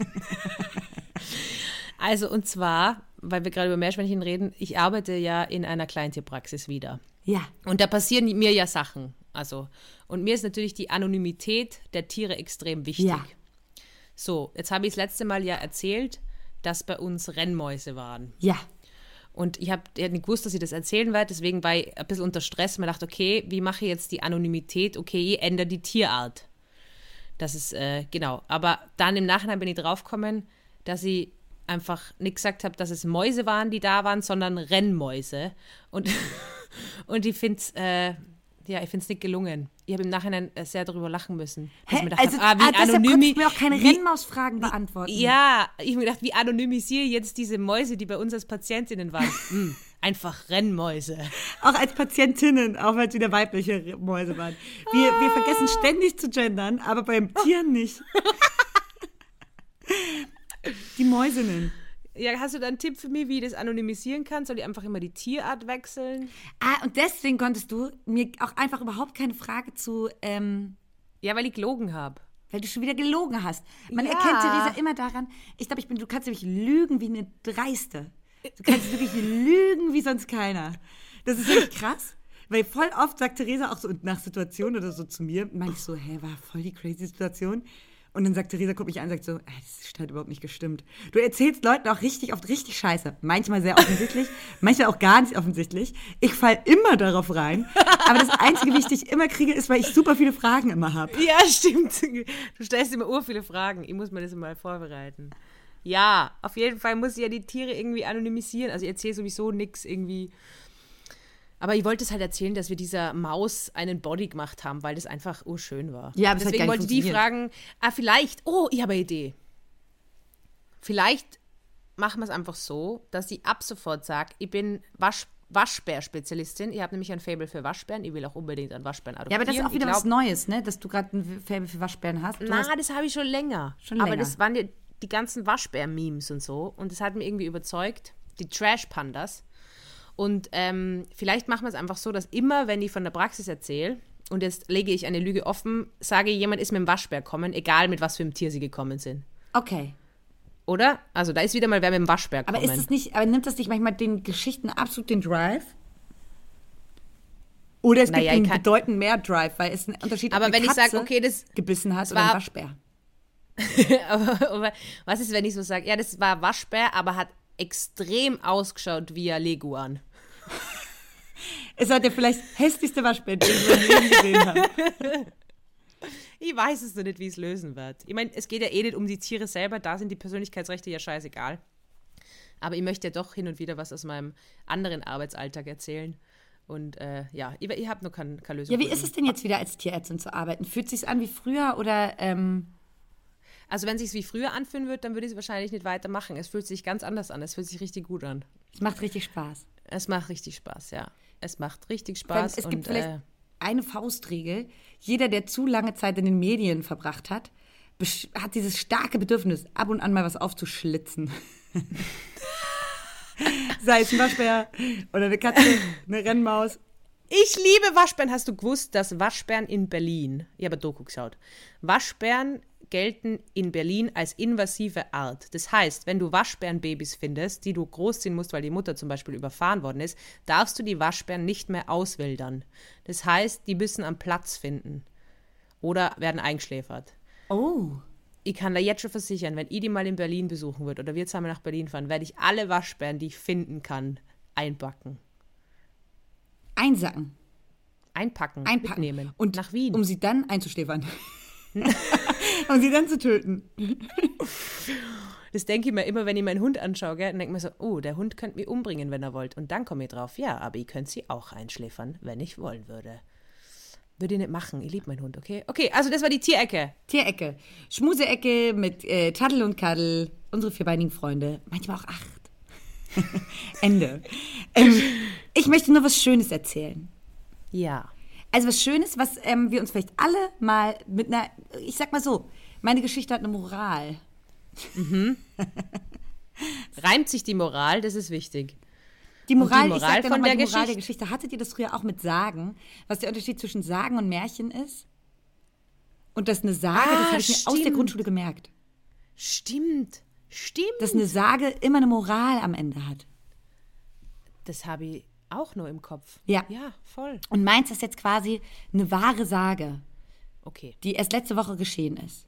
Also und zwar, weil wir gerade über Meerschweinchen reden, ich arbeite ja in einer Kleintierpraxis wieder. Ja. Und da passieren mir ja Sachen. Also, und mir ist natürlich die Anonymität der Tiere extrem wichtig. Ja. So, jetzt habe ich das letzte Mal ja erzählt, dass bei uns Rennmäuse waren. Ja. Und ich habe hab nicht gewusst, dass ich das erzählen werde, deswegen war ich ein bisschen unter Stress. Mir dachte, okay, wie mache ich jetzt die Anonymität? Okay, ich ändere die Tierart. Das ist, äh, genau. Aber dann im Nachhinein bin ich draufgekommen, dass ich einfach nicht gesagt habe, dass es Mäuse waren, die da waren, sondern Rennmäuse. Und, und ich finde es, äh, ja, ich finde es nicht gelungen. Ich habe im Nachhinein äh, sehr darüber lachen müssen. dass ich Hä? mir gedacht Also, hab, ah, konntest anonymi- du mir auch keine wie- Rennmausfragen beantworten. ja, ich habe mir gedacht, wie anonymisiere ich jetzt diese Mäuse, die bei uns als Patientinnen waren? Hm, einfach Rennmäuse. Auch als Patientinnen, auch wenn es wieder weibliche Mäuse waren. Wir, wir vergessen ständig zu gendern, aber beim Tieren nicht. Die Mäusinnen. Ja, hast du da einen Tipp für mich, wie ich das anonymisieren kann? Soll ich einfach immer die Tierart wechseln? Ah, und deswegen konntest du mir auch einfach überhaupt keine Frage zu, ähm, Ja, weil ich gelogen habe. weil du schon wieder gelogen hast. Man Ja. erkennt Theresa immer daran, ich glaube, ich bin, du kannst nämlich lügen wie eine Dreiste. Du kannst wirklich lügen wie sonst keiner. Das ist wirklich krass. Weil voll oft sagt Theresa auch so und nach Situationen oder so zu mir, meine ich so, hä, war voll die crazy Situation. Und dann sagt Theresa, guckt mich an und sagt so, ey, das hat überhaupt nicht gestimmt. Du erzählst Leuten auch richtig oft richtig scheiße. Manchmal sehr offensichtlich, manchmal auch gar nicht offensichtlich. Ich fall immer darauf rein. Aber das Einzige, wie ich dich immer kriege, ist, weil ich super viele Fragen immer habe. Ja, stimmt. Du stellst immer ur viele Fragen. Ich muss mir das mal vorbereiten. Ja, auf jeden Fall muss ich ja die Tiere irgendwie anonymisieren. Also ich erzähle sowieso nichts irgendwie. Aber ich wollte es halt erzählen, dass wir dieser Maus einen Body gemacht haben, weil das einfach urschön war. Ja, aber Deswegen wollte ich die fragen, ah, vielleicht, oh, ich habe eine Idee. Vielleicht machen wir es einfach so, dass ich ab sofort sage, ich bin Wasch, Waschbär-Spezialistin. Ich habe nämlich ein Fable für Waschbären. Ich will auch unbedingt einen Waschbären Ja, adoptieren. aber das ist auch wieder ich was glaub, Neues, ne? Dass du gerade ein Faible für Waschbären hast. Du Na, hast das habe ich schon länger. Schon Aber länger. das waren die, die ganzen Waschbär-Memes und so. Und das hat mir irgendwie überzeugt. Die Trash-Pandas. Und ähm, vielleicht machen wir es einfach so, dass immer, wenn ich von der Praxis erzähle, und jetzt lege ich eine Lüge offen, sage ich, jemand ist mit dem Waschbär gekommen, egal mit was für einem Tier sie gekommen sind. okay. Oder? Also da ist wieder mal wer mit dem Waschbär Aber gekommen. ist es nicht, aber nimmt das nicht manchmal den Geschichten absolut den Drive? Oder es Naja, gibt ich ihnen bedeutend mehr Drive, weil es ein Unterschied ob Aber wenn ich Katze sage, okay, das gebissen hat es oder ein Waschbär. aber, aber was ist, wenn ich so sage, ja, das war Waschbär, aber hat extrem ausgeschaut wie ein Leguan. Es war der vielleicht hässlichste Waschbär, den ich in meinem Leben gesehen habe. Ich weiß es noch nicht, wie es lösen wird. Ich meine, es geht ja eh nicht um die Tiere selber, da sind die Persönlichkeitsrechte ja scheißegal. Aber ich möchte ja doch hin und wieder was aus meinem anderen Arbeitsalltag erzählen. Und äh, ja, ich, ich habe noch keine, keine Lösung. Ja, wie ist es denn jetzt wieder als Tierärztin zu arbeiten? Fühlt sich an wie früher oder ähm, Also wenn es sich wie früher anfühlen wird, dann würde ich es wahrscheinlich nicht weitermachen. Es fühlt sich ganz anders an. Es fühlt sich richtig gut an. es macht richtig Spaß? Es macht richtig Spaß, ja. Es macht richtig Spaß. es gibt und, vielleicht äh, eine Faustregel. Jeder, der zu lange Zeit in den Medien verbracht hat, hat dieses starke Bedürfnis, ab und an mal was aufzuschlitzen. Sei es ein Waschbär oder eine Katze, eine Rennmaus. Ich liebe Waschbären. Hast du gewusst, dass Waschbären in Berlin, ich habe Doku geschaut, Waschbären gelten in Berlin als invasive Art. Das heißt, wenn du Waschbärenbabys findest, die du großziehen musst, weil die Mutter zum Beispiel überfahren worden ist, darfst du die Waschbären nicht mehr auswildern. Das heißt, die müssen am Platz finden oder werden eingeschläfert. Oh. Ich kann da jetzt schon versichern, wenn ich die mal in Berlin besuchen würde oder wir zusammen nach Berlin fahren, werde ich alle Waschbären, die ich finden kann, einpacken. Einsacken. Einpacken, Einpacken. mitnehmen. Und nach Wien. Um sie dann einzuschläfern. um sie dann zu töten. Das denke ich mir immer, wenn ich meinen Hund anschaue, gell, dann denke ich mir so, oh, der Hund könnte mich umbringen, wenn er wollte. Und dann komme ich drauf, ja, aber ich könnte sie auch einschläfern, wenn ich wollen würde. Würde ich nicht machen. Ich liebe meinen Hund, okay? Okay, also das war die Tierecke. Tierecke. Schmuseecke mit äh, Taddel und Kaddel. Unsere vierbeinigen Freunde. Manchmal auch acht. Ende. Ähm, ich möchte nur was Schönes erzählen. Ja. Also was Schönes, was ähm, wir uns vielleicht alle mal mit einer, ich sag mal so, meine Geschichte hat eine Moral. Reimt sich die Moral, das ist wichtig. Die Moral, Moral ich sag dir von mal der die Moral der Geschichte? Hattet ihr das früher auch mit Sagen? Was der Unterschied zwischen Sagen und Märchen ist? Und dass eine Sage, Ah, das habe ich mir aus der stimmt. Grundschule gemerkt, Stimmt. Stimmt. dass eine Sage immer eine Moral am Ende hat. Das habe ich auch nur im Kopf. Ja. Ja, voll. Und meins ist jetzt quasi eine wahre Sage. Okay. die erst letzte Woche geschehen ist.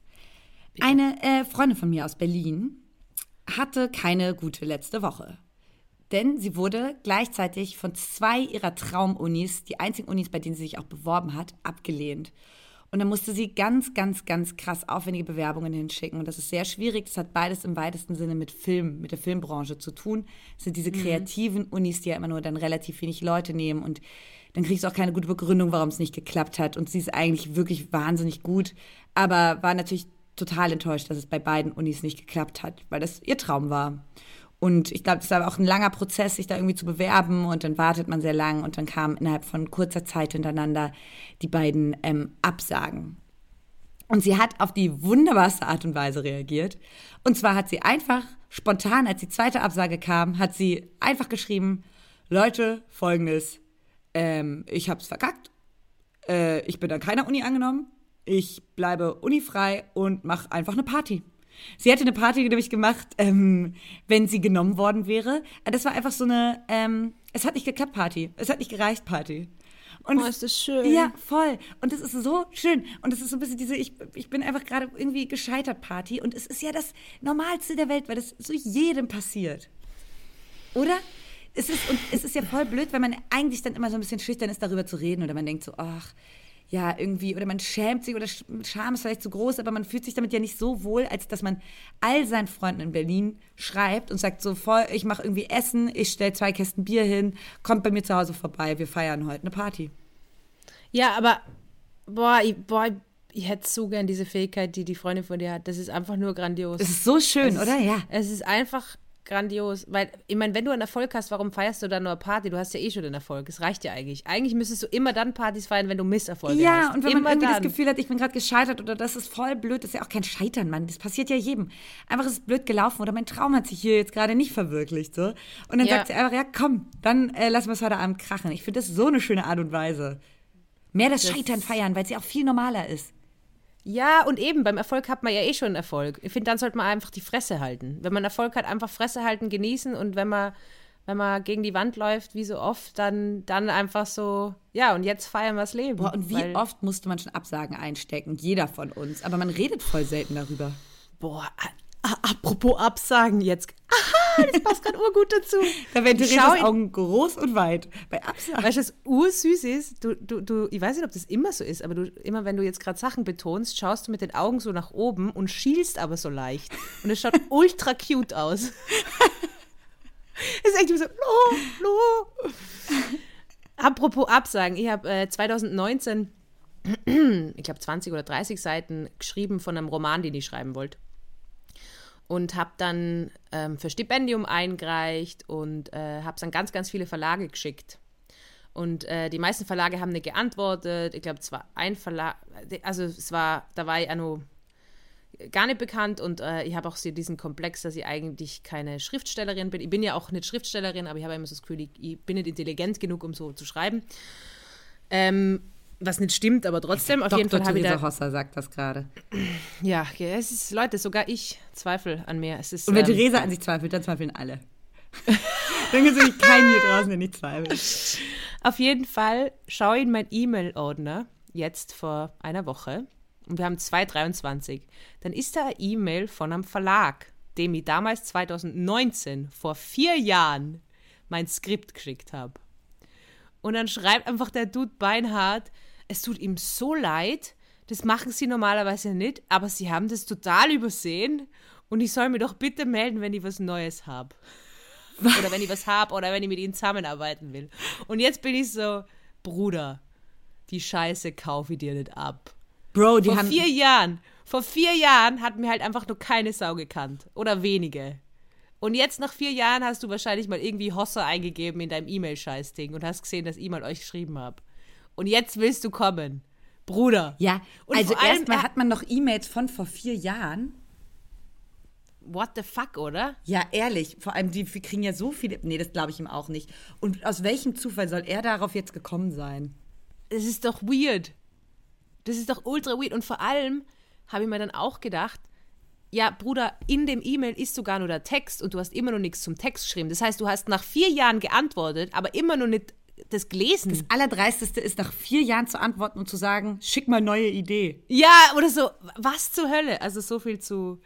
Eine äh, Freundin von mir aus Berlin hatte keine gute letzte Woche. Denn sie wurde gleichzeitig von zwei ihrer Traumunis, die einzigen Unis, bei denen sie sich auch beworben hat, abgelehnt. Und dann musste sie ganz, ganz, ganz krass aufwendige Bewerbungen hinschicken. Und das ist sehr schwierig. Das hat beides im weitesten Sinne mit Film, mit der Filmbranche zu tun. Das sind diese kreativen Unis, die ja immer nur dann relativ wenig Leute nehmen. Und dann kriegst du auch keine gute Begründung, warum es nicht geklappt hat. Und sie ist eigentlich wirklich wahnsinnig gut, aber war natürlich total enttäuscht, dass es bei beiden Unis nicht geklappt hat, weil das ihr Traum war. Und ich glaube, das war auch ein langer Prozess, sich da irgendwie zu bewerben und dann wartet man sehr lang und dann kamen innerhalb von kurzer Zeit hintereinander die beiden ähm, Absagen. Und sie hat auf die wunderbarste Art und Weise reagiert. Und zwar hat sie einfach spontan, als die zweite Absage kam, hat sie einfach geschrieben, Leute, folgendes, ähm, ich hab's verkackt, äh, ich bin an keiner Uni angenommen, ich bleibe unifrei und mache einfach eine Party. Sie hätte eine Party nämlich gemacht, ähm, wenn sie genommen worden wäre. Das war einfach so eine, ähm, es hat nicht geklappt Party, es hat nicht gereicht Party. Und Oh, ist das schön. Ja, voll. Und das ist so schön. Und es ist so ein bisschen diese, ich, ich bin einfach gerade irgendwie gescheitert Party. Und es ist ja das Normalste der Welt, weil das so jedem passiert. Oder? Es ist, und es ist ja voll blöd, weil man eigentlich dann immer so ein bisschen schüchtern ist, darüber zu reden. Oder man denkt so, ach, ja, irgendwie, oder man schämt sich, oder Sch- Scham ist vielleicht zu groß, aber man fühlt sich damit ja nicht so wohl, als dass man all seinen Freunden in Berlin schreibt und sagt so, voll, ich mache irgendwie Essen, ich stelle zwei Kästen Bier hin, kommt bei mir zu Hause vorbei, wir feiern heute eine Party. Ja, aber boah, ich, boah, ich hätte so gern diese Fähigkeit, die die Freundin von dir hat. Das ist einfach nur grandios. Das ist so schön, Es oder? Ja. Es ist einfach grandios. Weil, ich meine, wenn du einen Erfolg hast, warum feierst du dann nur eine Party? Du hast ja eh schon den Erfolg. Es reicht ja eigentlich. Eigentlich müsstest du immer dann Partys feiern, wenn du Misserfolge ja, hast. und wenn immer man irgendwie dann. das Gefühl hat, ich bin gerade gescheitert oder das ist voll blöd, das ist ja auch kein Scheitern, Mann. Das passiert ja jedem. Einfach ist es blöd gelaufen oder mein Traum hat sich hier jetzt gerade nicht verwirklicht. So. Und dann Ja. sagt sie einfach, ja komm, dann äh, lassen wir es heute Abend krachen. Ich finde das so eine schöne Art und Weise. Mehr das, Das- Scheitern feiern, weil es ja auch viel normaler ist. Ja, und eben, beim Erfolg hat man ja eh schon Erfolg. Ich finde, dann sollte man einfach die Fresse halten. Wenn man Erfolg hat, einfach Fresse halten, genießen und wenn man, wenn man gegen die Wand läuft, wie so oft, dann, dann einfach so, ja, und jetzt feiern wir das Leben. Boah, und wie oft musste man schon Absagen einstecken? Jeder von uns. Aber man redet voll selten darüber. Boah, apropos Absagen jetzt. Aha, das passt gerade urgut dazu. Da werden Theresas in- Augen groß und weit. Bei Absagen. Weißt du, was ursüß ist? Du, du, du, ich weiß nicht, ob das immer so ist, aber du, immer wenn du jetzt gerade Sachen betonst, schaust du mit den Augen so nach oben und schielst aber so leicht. Und es schaut ultra cute aus. Es ist echt so, lo, lo. Apropos Absagen, ich habe äh, 2019, ich glaube 20 oder 30 Seiten geschrieben von einem Roman, den ich schreiben wollte. Und habe dann ähm, für Stipendium eingereicht und äh, habe es an ganz, ganz viele Verlage geschickt. Und äh, die meisten Verlage haben nicht geantwortet. Ich glaube, es war ein Verlag, also es war, da war ich auch noch gar nicht bekannt und äh, ich habe auch so diesen Komplex, dass ich eigentlich keine Schriftstellerin bin. Ich bin ja auch nicht Schriftstellerin, aber ich habe immer so das Gefühl, ich, bin nicht intelligent genug, um so zu schreiben. Ähm, was nicht stimmt, aber trotzdem, auf jeden Dr. Fall habe ich da. Hosser sagt das gerade. Ja, es ist, Leute, sogar ich zweifle an mir. Es ist, Und wenn ähm, Theresa an sich zweifelt, dann zweifeln alle. dann gibt es wirklich keinen hier draußen, der nicht zweifelt. Auf jeden Fall schau in mein E-Mail-Ordner jetzt vor einer Woche und wir haben 223. Dann ist da eine E-Mail von einem Verlag, dem ich damals 2019, vor vier Jahren, mein Skript geschickt habe. Und dann schreibt einfach der Dude Beinhardt, es tut ihm so leid, das machen sie normalerweise nicht, aber sie haben das total übersehen und ich soll mir doch bitte melden, wenn ich was Neues habe. Oder wenn ich was habe oder wenn ich mit ihnen zusammenarbeiten will. Und jetzt bin ich so, Bruder, die Scheiße kaufe ich dir nicht ab. Bro, die Vor haben. vier Jahren, vor vier Jahren hat mir halt einfach nur keine Sau gekannt. Oder wenige. Und jetzt nach vier Jahren hast du wahrscheinlich mal irgendwie Hossa eingegeben in deinem E-Mail-Scheiß-Ding und hast gesehen, dass ich mal euch geschrieben habe. Und jetzt willst du kommen. Bruder. Ja, Und also erstmal er- hat man noch E-Mails von vor vier Jahren. What the fuck, oder? Ja, ehrlich. Vor allem, die wir kriegen ja so viele. Nee, das glaube ich ihm auch nicht. Und aus welchem Zufall soll er darauf jetzt gekommen sein? Das ist doch weird. Das ist doch ultra weird. Und vor allem habe ich mir dann auch gedacht, ja, Bruder, in dem E-Mail ist sogar nur der Text und du hast immer noch nichts zum Text geschrieben. Das heißt, du hast nach vier Jahren geantwortet, aber immer noch nicht das gelesen. Das Allerdreisteste ist, nach vier Jahren zu antworten und zu sagen, schick mal neue Idee. ja, oder so, was zur Hölle? Also so viel zu,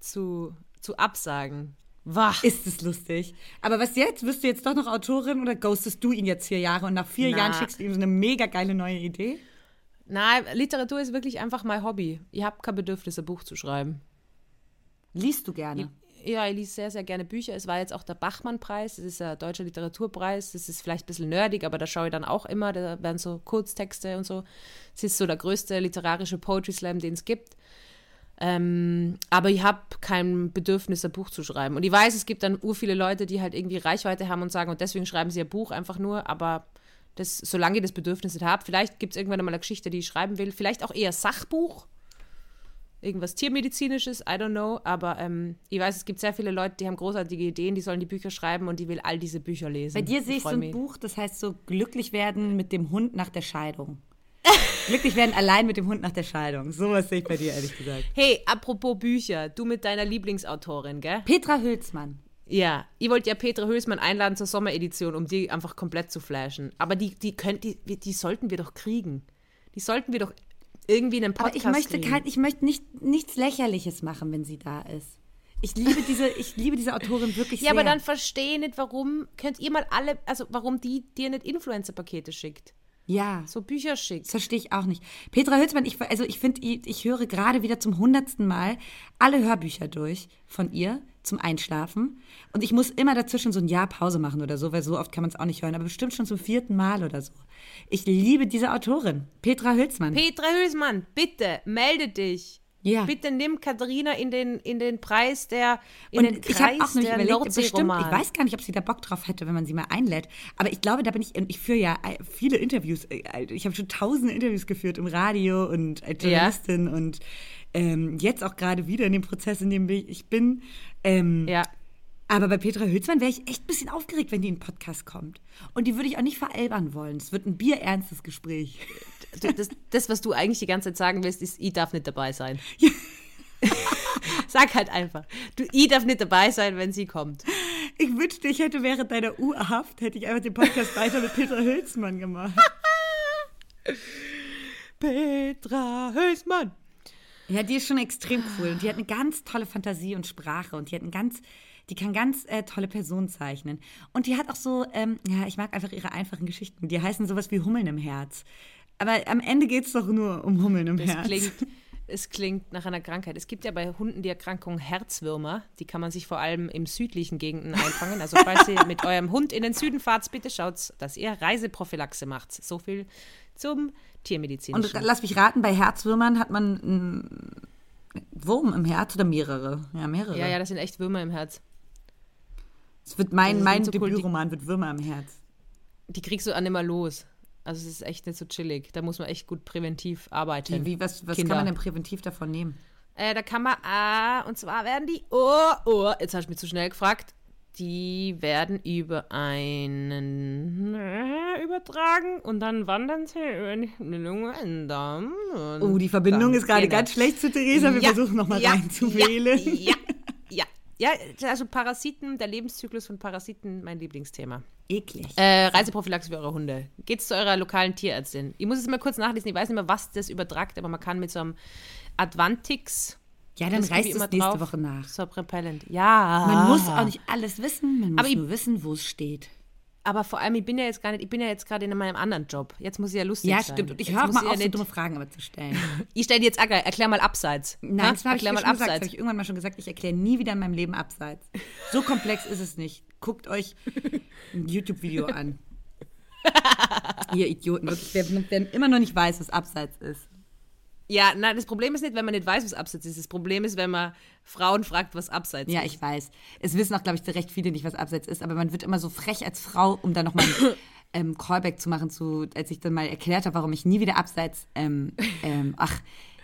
zu, zu Absagen. Wach. Ist es lustig. Aber was jetzt? Wirst du jetzt doch noch Autorin oder ghostest du ihn jetzt vier Jahre und nach vier Na. Jahren schickst du ihm so eine mega geile neue Idee? Nein, Literatur ist wirklich einfach mein Hobby. Ich habe kein Bedürfnis, ein Buch zu schreiben. Liest du gerne? Ja, ich lese sehr, sehr gerne Bücher. Es war jetzt auch der Bachmann-Preis, das ist ein deutscher Literaturpreis. Das ist vielleicht ein bisschen nerdig, aber da schaue ich dann auch immer. Da werden so Kurztexte und so. Es ist so der größte literarische Poetry Slam, den es gibt. Ähm, aber ich habe kein Bedürfnis, ein Buch zu schreiben. Und ich weiß, es gibt dann ur viele Leute, die halt irgendwie Reichweite haben und sagen, und deswegen schreiben sie ein Buch einfach nur. Aber das, solange ich das Bedürfnis nicht habe, vielleicht gibt es irgendwann mal eine Geschichte, die ich schreiben will. Vielleicht auch eher Sachbuch irgendwas Tiermedizinisches, I don't know, aber ähm, ich weiß, es gibt sehr viele Leute, die haben großartige Ideen, die sollen die Bücher schreiben und die will all diese Bücher lesen. Bei dir sehe ich so ein mich. Buch, das heißt so glücklich werden mit dem Hund nach der Scheidung. glücklich werden allein mit dem Hund nach der Scheidung. Sowas sehe ich bei dir, ehrlich gesagt. Hey, apropos Bücher, du mit deiner Lieblingsautorin, gell? Petra Hülsmann. Ja, ich wollte ja Petra Hülsmann einladen zur Sommeredition, um die einfach komplett zu flashen. Aber die, die, könnt, die, die sollten wir doch kriegen. Die sollten wir doch irgendwie in einem Aber Podcast ich möchte, kein, ich möchte nicht, nichts Lächerliches machen, wenn sie da ist. Ich liebe diese, ich liebe diese Autorin wirklich ja, sehr. aber dann verstehe nicht, warum könnt ihr mal alle, also warum die dir nicht Influencer-Pakete schickt. Ja. So Bücher schickt. Das verstehe ich auch nicht. Petra Hülsmann, ich, also ich finde, ich, ich höre gerade wieder zum hundertsten Mal alle Hörbücher durch von ihr zum Einschlafen. Und ich muss immer dazwischen so ein Jahr Pause machen oder so, weil so oft kann man es auch nicht hören, aber bestimmt schon zum vierten Mal oder so. Ich liebe diese Autorin, Petra Hülsmann. Petra Hülsmann, bitte melde dich. Ja. Bitte nimm Katharina in den, in den Preis der, in Und den ich habe Kreis auch der überlegt, bestimmt, ich weiß gar nicht, ob sie da Bock drauf hätte, wenn man sie mal einlädt. Aber ich glaube, da bin ich, ich führe ja äh, viele Interviews. äh, Ich habe schon tausende Interviews geführt im Radio und als Ja. Journalistin und ähm, jetzt auch gerade wieder in dem Prozess, in dem ich bin. Ähm, Ja. Aber bei Petra Hülsmann wäre ich echt ein bisschen aufgeregt, wenn die in den Podcast kommt. Und die würde ich auch nicht veralbern wollen. Es wird ein bierernstes Gespräch. Das, das, was du eigentlich die ganze Zeit sagen willst, ist, ich darf nicht dabei sein. Sag halt einfach. Du, ich darf nicht dabei sein, wenn sie kommt. Ich wünschte, ich hätte während deiner U-Haft, hätte ich einfach den Podcast weiter mit Petra Hülsmann gemacht. Petra Hülsmann. Ja, die ist schon extrem cool. Und die hat eine ganz tolle Fantasie und Sprache. Und die hat eine ganz, die kann ganz äh, tolle Personen zeichnen. Und die hat auch so, ähm, ja, ich mag einfach ihre einfachen Geschichten. Die heißen sowas wie Hummeln im Herz. Aber am Ende geht es doch nur um Hummeln im Das Herz. klingt, es klingt nach einer Krankheit. Es gibt ja bei Hunden die Erkrankung Herzwürmer. Die kann man sich vor allem im südlichen Gegenden einfangen. Also falls ihr mit eurem Hund in den Süden fahrt, bitte schaut, dass ihr Reiseprophylaxe macht. So viel zum Tiermedizinischen. Und lass mich raten, bei Herzwürmern hat man einen Wurm im Herz oder mehrere? Ja, mehrere. ja, ja, das sind echt Würmer im Herz. Es wird mein, Das ist mein so cool. Debütroman wird Würmer im Herz. Die kriegst du an immer los. Also es ist echt nicht so chillig. Da muss man echt gut präventiv arbeiten. Wie, wie, was was kann man denn präventiv davon nehmen? Äh, da kann man, ah, und zwar werden die, oh, oh, jetzt hast du mich zu schnell gefragt. Die werden über einen äh, übertragen und dann wandern sie über die Lunge in Darm. Oh, die Verbindung ist gerade genau. ganz schlecht zu Theresa. Wir Ja, versuchen nochmal ja, reinzuwählen. Ja, ja, ja. Also Parasiten, der Lebenszyklus von Parasiten, mein Lieblingsthema. Eklig. Äh, Reiseprophylaxe für eure Hunde. Geht's zu eurer lokalen Tierärztin. Ich muss es mal kurz nachlesen, ich weiß nicht mehr, was das übertragt, aber man kann mit so einem Advantix. ja, dann reißt es nächste drauf. Woche nach. So repellent. Ja. Man muss auch nicht alles wissen, man muss Aber ich- nur wissen, wo es steht. Aber vor allem, ich bin ja jetzt gar nicht, ich bin ja jetzt gerade in meinem anderen Job. Jetzt muss ich ja lustig Ja, sein. stimmt. Und ich höre mal ich ja auf, so dumme Fragen aber zu stellen. Ich stelle jetzt Acker, erklär mal abseits. Nein, Ha? das habe ich mal schon gesagt. Das abseits. ich irgendwann mal schon gesagt. Ich erkläre nie wieder in meinem Leben abseits. So komplex ist es nicht. Guckt euch ein YouTube-Video an. Ihr Idioten, wirklich. Wer, wer immer noch nicht weiß, was abseits ist. Ja, nein, das Problem ist nicht, wenn man nicht weiß, was abseits ist. Das Problem ist, wenn man Frauen fragt, was abseits Ja, ist. ich weiß. Es wissen auch, glaube ich, recht viele nicht, was abseits ist, aber man wird immer so frech als Frau, um da nochmal einen ähm, Callback zu machen, zu, als ich dann mal erklärt habe, warum ich nie wieder abseits, ähm, ähm, ach,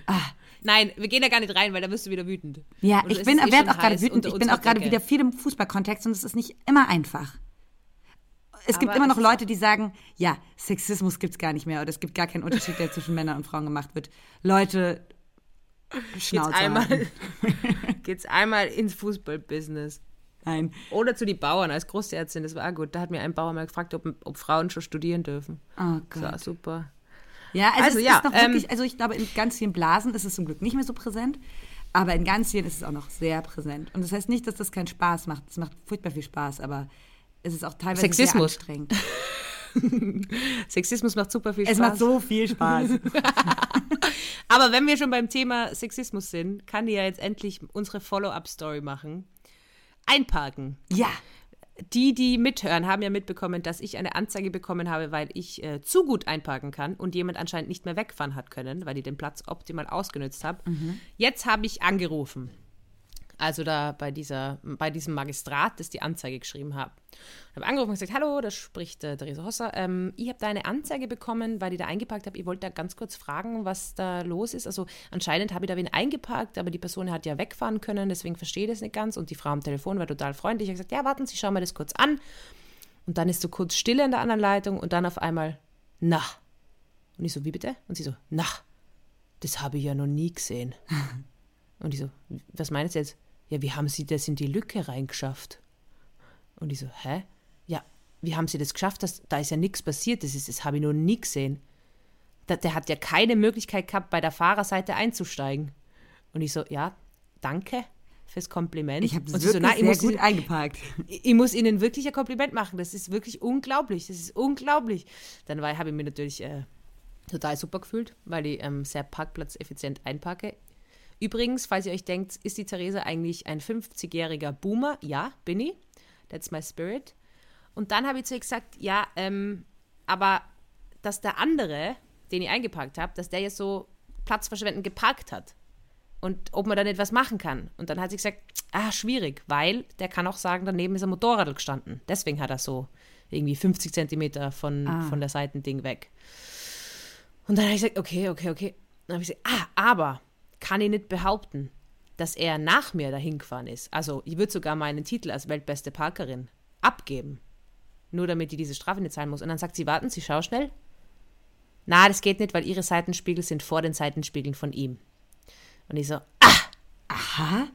ah, Nein, wir gehen da gar nicht rein, weil da wirst du wieder wütend. ja, Und ich bin, eh werde auch gerade wütend, ich bin auch gerade wieder viel im Fußballkontext und es ist nicht immer einfach. Es gibt immer noch Leute, die sagen, ja, Sexismus gibt es gar nicht mehr oder es gibt gar keinen Unterschied, der zwischen Männern und Frauen gemacht wird. Leute, Geht's Schnauze einmal, halten. geht's einmal ins Fußballbusiness. Nein. Oder zu den Bauern als Großärztin, das war auch gut. Da hat mir ein Bauer mal gefragt, ob, ob Frauen schon studieren dürfen. Oh Das war Gott. super. Ja, also, Also es ja, ist noch ähm, wirklich, also ich glaube, in ganz vielen Blasen ist es zum Glück nicht mehr so präsent, aber in ganz vielen ist es auch noch sehr präsent. Und das heißt nicht, dass das keinen Spaß macht. Es macht furchtbar viel Spaß, aber es ist auch teilweise Sexismus. sehr anstrengend. Sexismus macht super viel Es Spaß. macht so viel Spaß. Aber wenn wir schon beim Thema Sexismus sind, kann die ja jetzt endlich unsere Follow-up-Story machen. Einparken. ja. Die, die mithören, haben ja mitbekommen, dass ich eine Anzeige bekommen habe, weil ich äh, zu gut einparken kann und jemand anscheinend nicht mehr wegfahren hat können, weil ich den Platz optimal ausgenutzt habe. Jetzt habe ich angerufen. Also da bei, dieser, bei diesem Magistrat, das die Anzeige geschrieben hat. Ich habe angerufen und gesagt, hallo, da spricht äh, Theresa Hosser. Ähm, ich habe da eine Anzeige bekommen, weil ich da eingeparkt habe. Ich wollte da ganz kurz fragen, was da los ist. Also anscheinend habe ich da wen eingeparkt, aber die Person hat ja wegfahren können, deswegen verstehe ich das nicht ganz. Und die Frau am Telefon war total freundlich. Ich habe gesagt, ja, warten Sie, schauen wir das kurz an. Und dann ist so kurz Stille in der anderen Leitung und dann auf einmal, na. Und ich so, wie bitte? Und sie so, na, das habe ich ja noch nie gesehen. Und ich so, was meinst du jetzt? Ja, wie haben Sie das in die Lücke reingeschafft? Und ich so, hä? Ja, wie haben Sie das geschafft? Das, da ist ja nichts passiert, das, ist- das habe ich noch nie gesehen. Da, der hat ja keine Möglichkeit gehabt, bei der Fahrerseite einzusteigen. Und ich so, ja, danke fürs Kompliment. Ich habe sie so, ich sehr muss, gut Ihnen- eingeparkt. ich muss Ihnen wirklich ein Kompliment machen. Das ist wirklich unglaublich. Das ist unglaublich. Dann habe ich mich natürlich äh, total super gefühlt, weil ich ähm, sehr parkplatzeffizient einparke. Übrigens, falls ihr euch denkt, ist die Theresa eigentlich ein 50-jähriger Boomer? Ja, bin ich. That's my spirit. Und dann habe ich zu ihr gesagt, ja, ähm, aber dass der andere, den ich eingeparkt habe, dass der jetzt so platzverschwendend geparkt hat. und ob man da nicht was machen kann. Und dann hat sie gesagt, ah, schwierig, weil der kann auch sagen, daneben ist ein Motorrad gestanden. Deswegen hat er so irgendwie 50 Zentimeter von, Ah. von der Seitending weg. Und dann habe ich gesagt, okay, okay, okay. Dann habe ich gesagt, ah, aber kann ich nicht behaupten, dass er nach mir dahin gefahren ist. Also ich würde sogar meinen Titel als weltbeste Parkerin abgeben. Nur damit die diese Strafe nicht zahlen muss. Und dann sagt sie, warten Sie, schau schnell. Na, das geht nicht, weil Ihre Seitenspiegel sind vor den Seitenspiegeln von ihm. Und ich so, Aha.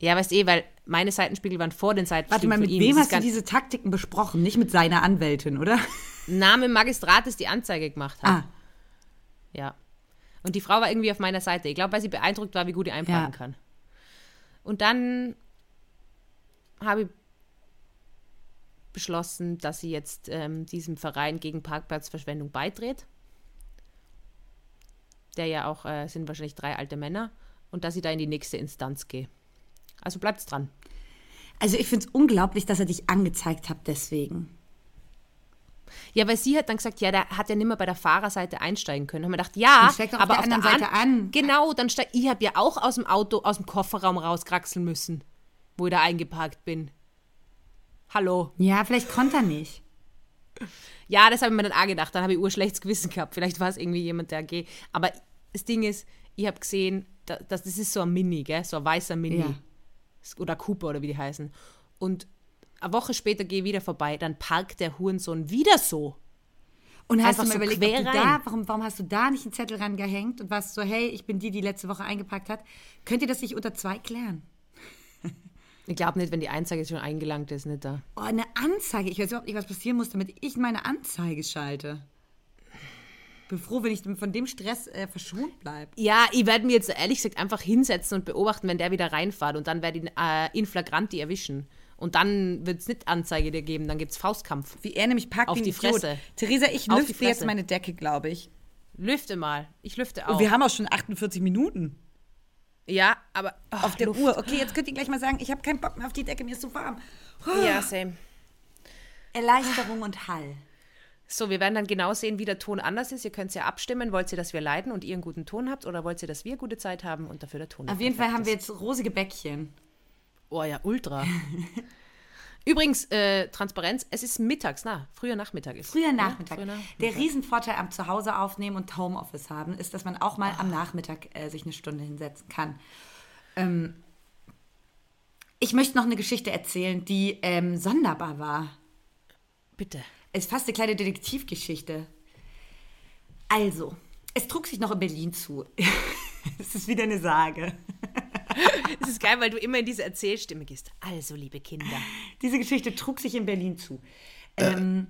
ja, weißt eh, weil meine Seitenspiegel waren vor den Warte Seitenspiegeln mal, von mit ihm. wem Das ist hast du diese Taktiken besprochen? Nicht mit seiner Anwältin, oder? Name Magistrat ist die Anzeige gemacht hat. Ah, Ja. Und die Frau war irgendwie auf meiner Seite. Ich glaube, weil sie beeindruckt war, wie gut ich einparken Ja. kann. Und dann habe ich beschlossen, dass sie jetzt ähm, diesem Verein gegen Parkplatzverschwendung beitritt. Der ja auch, äh, sind wahrscheinlich drei alte Männer. Und dass ich da in die nächste Instanz gehe. Also bleibt's dran. also ich finde es unglaublich, dass er dich angezeigt hat deswegen. Ja, weil sie hat dann gesagt, ja, der hat ja nicht mehr bei der Fahrerseite einsteigen können. Haben wir gedacht, ja, steigt doch auf aber der anderen an- Seite an. Genau, dann steig, ich habe ja auch aus dem Auto, aus dem Kofferraum rauskraxeln müssen, wo ich da eingeparkt bin. Hallo. Ja, vielleicht konnte er nicht. Ja, das habe ich mir dann auch gedacht. Dann habe ich urschlechtes Gewissen gehabt. Vielleicht war es irgendwie jemand, der geht. Aber das Ding ist, ich habe gesehen, da- das, das ist so ein Mini, gell? so ein weißer Mini. Ja. Oder Cooper oder wie die heißen. Und eine Woche später gehe ich wieder vorbei, dann parkt der Hurensohn wieder so. Und hast Einfach du mal so überlegt, quer da, warum, warum hast du da nicht einen Zettel rangehängt und warst so, hey, ich bin die, die letzte Woche eingepackt hat. Könnt ihr das nicht unter zwei klären? Ich glaube nicht, wenn die Einzeige schon eingelangt ist, nicht da. Oh, eine Anzeige. Ich weiß überhaupt nicht, was passieren muss, damit ich meine Anzeige schalte. Bin froh, wenn ich von dem Stress äh, verschont bleibe. Ja, ich werde mir jetzt ehrlich gesagt einfach hinsetzen und beobachten, wenn der wieder reinfährt und dann werde ich ihn äh, in flagranti erwischen. Und dann wird es nicht Anzeige dir geben, dann gibt es Faustkampf. Wie er nämlich packt Auf die Idiot. Fresse. Theresa, ich Auf lüfte jetzt meine Decke, glaube ich. Lüfte mal. Ich lüfte auch. Und wir haben auch schon 48 Minuten ja, aber oh, auf der Luft. Uhr. Okay, jetzt könnt ihr gleich mal sagen, ich habe keinen Bock mehr auf die Decke, mir ist so warm. Ja, same. Erleichterung und Hall. So, wir werden dann genau sehen, wie der Ton anders ist. Ihr könnt es ja abstimmen. Wollt ihr, dass wir leiden und ihr einen guten Ton habt oder wollt ihr, dass wir gute Zeit haben und dafür der Ton Auf jeden Fall haben wir ist? jetzt rosige Bäckchen. Oh ja, ultra. Übrigens, äh, Transparenz, es ist mittags, na, früher Nachmittag ist. Früher Ja, Nachmittag. früher Nachmittag. Der Riesenvorteil am Zuhause aufnehmen und Homeoffice haben, ist, dass man auch mal Ah. am Nachmittag äh, sich eine Stunde hinsetzen kann. Ähm, ich möchte noch eine Geschichte erzählen, die ähm, sonderbar war. Bitte. Es ist fast eine kleine Detektivgeschichte. Also, es trug sich noch in Berlin zu. Es ist wieder eine Sage. Es ist geil, weil du immer in diese Erzählstimme gehst. Also, liebe Kinder. Diese Geschichte trug sich in Berlin zu. Ähm,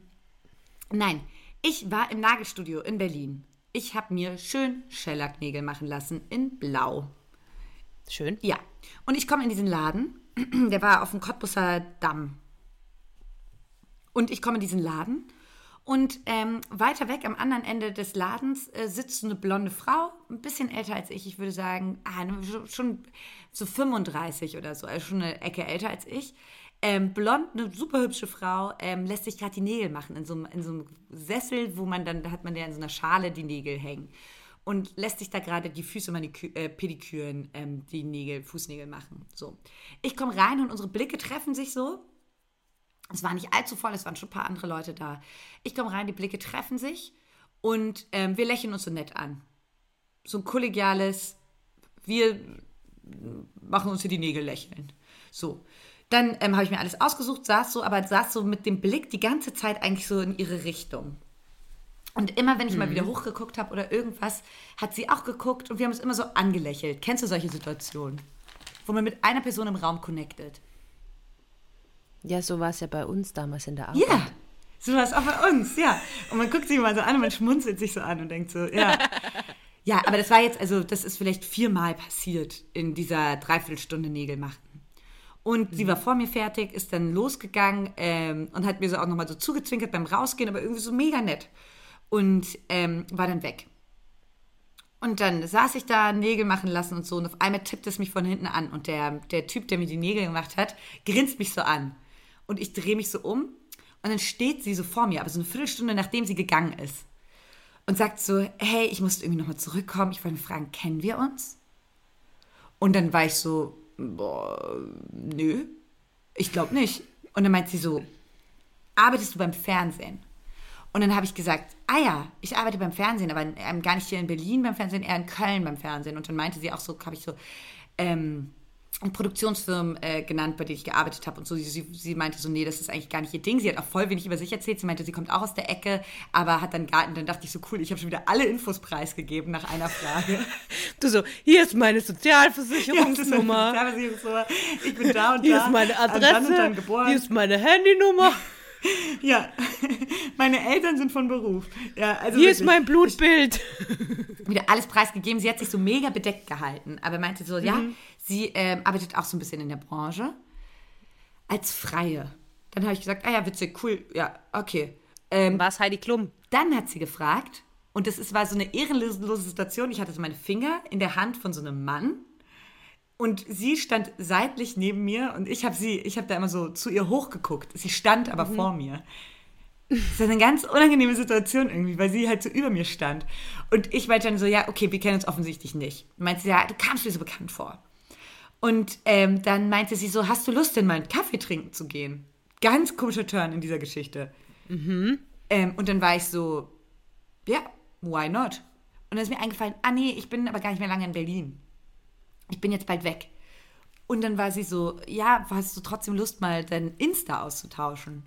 nein, ich war im Nagelstudio in Berlin. Ich habe mir schön Shellacknägel machen lassen in Blau. Schön. Ja, und ich komme in diesen Laden. Der war auf dem Cottbusser Damm. Und ich komme in diesen Laden. Und ähm, weiter weg am anderen Ende des Ladens äh, sitzt eine blonde Frau, ein bisschen älter als ich. Ich würde sagen, ah, ne, schon- so 35 oder so, also schon eine Ecke älter als ich. Ähm, blond, eine super hübsche Frau, ähm, lässt sich gerade die Nägel machen in so, einem- in so einem Sessel, wo man dann, da hat man ja in so einer Schale die Nägel hängen. Und lässt sich da gerade die Füße, Manikü äh, Pediküren, ähm, die Nägel, Fußnägel machen. So. Ich komme rein und unsere Blicke treffen sich so. Es war nicht allzu voll, es waren schon ein paar andere Leute da. Ich komme rein, die Blicke treffen sich und ähm, wir lächeln uns so nett an. So ein kollegiales, wir machen uns hier die Nägel lächeln. So. Dann ähm, habe ich mir alles ausgesucht, saß so, aber saß so mit dem Blick die ganze Zeit eigentlich so in ihre Richtung. Und immer, wenn ich mal wieder hochgeguckt habe oder irgendwas, hat sie auch geguckt und wir haben uns immer so angelächelt. Kennst du solche Situationen? Wo man mit einer Person im Raum connectet. Ja, so war es ja bei uns damals in der Arbeit. Ja, so war es auch bei uns, ja. Und man guckt sich mal so an und man schmunzelt sich so an und denkt so, ja. Ja, aber das war jetzt, also das ist vielleicht viermal passiert in dieser Dreiviertelstunde Nägel machen. Und sie war vor mir fertig, ist dann losgegangen ähm, und hat mir so auch nochmal so zugezwinkert beim Rausgehen, aber irgendwie so mega nett. Und ähm, war dann weg. Und dann saß ich da, Nägel machen lassen und so. Und auf einmal tippt es mich von hinten an. Und der, der Typ, der mir die Nägel gemacht hat, grinst mich so an. Und ich drehe mich so um. Und dann steht sie so vor mir, aber so eine Viertelstunde nachdem sie gegangen ist. Und sagt so, hey, ich musste irgendwie nochmal zurückkommen. Ich wollte fragen, kennen wir uns? Und dann war ich so, boah, nö, ich glaube nicht. Und dann meint sie so, arbeitest du beim Fernsehen? Und dann habe ich gesagt, ah ja, ich arbeite beim Fernsehen, aber ähm, gar nicht hier in Berlin beim Fernsehen, eher in Köln beim Fernsehen. Und dann meinte sie auch so, habe ich so, ähm, Produktionsfirmen äh, genannt, bei denen ich gearbeitet habe und so. Sie, sie, meinte so, nee, das ist eigentlich gar nicht ihr Ding. Sie hat auch voll wenig über sich erzählt. Sie meinte, sie kommt auch aus der Ecke, aber hat dann gar, dann dachte ich so, cool, ich habe schon wieder alle Infos preisgegeben nach einer Frage. du so, hier ist meine Sozialversicherungsnummer. Ja, Sozialversicherungsnummer. Ich bin da und hier da. Hier ist meine Adresse. Dann dann geboren. Hier ist meine Handynummer. Ja, meine Eltern sind von Beruf. Ja, also Hier wirklich. ist mein Blutbild. Wieder alles preisgegeben. Sie hat sich so mega bedeckt gehalten, aber meinte so, mhm. ja, sie ähm, arbeitet auch so ein bisschen in der Branche als Freie. Dann habe ich gesagt, ah ja, witzig, cool, ja, okay. Ähm, War es Heidi Klum? Dann hat sie gefragt, und das ist, war so eine ehrenlose Situation. Ich hatte so meine Finger in der Hand von so einem Mann und sie stand seitlich neben mir und ich habe sie, ich habe da immer so zu ihr hochgeguckt. Sie stand aber mhm. vor mir. Das ist eine ganz unangenehme Situation irgendwie, weil sie halt so über mir stand. Und ich meinte dann so, ja, okay, wir kennen uns offensichtlich nicht. Meinte sie, ja, du kamst mir so bekannt vor. Und ähm, dann meinte sie so, hast du Lust, denn mal einen Kaffee trinken zu gehen? Ganz komischer Turn in dieser Geschichte. Mhm. Ähm, und dann war ich so, ja, why not? Und dann ist mir eingefallen, ah nee, ich bin aber gar nicht mehr lange in Berlin ich bin jetzt bald weg. Und dann war sie so, ja, hast du trotzdem Lust, mal dein Insta auszutauschen?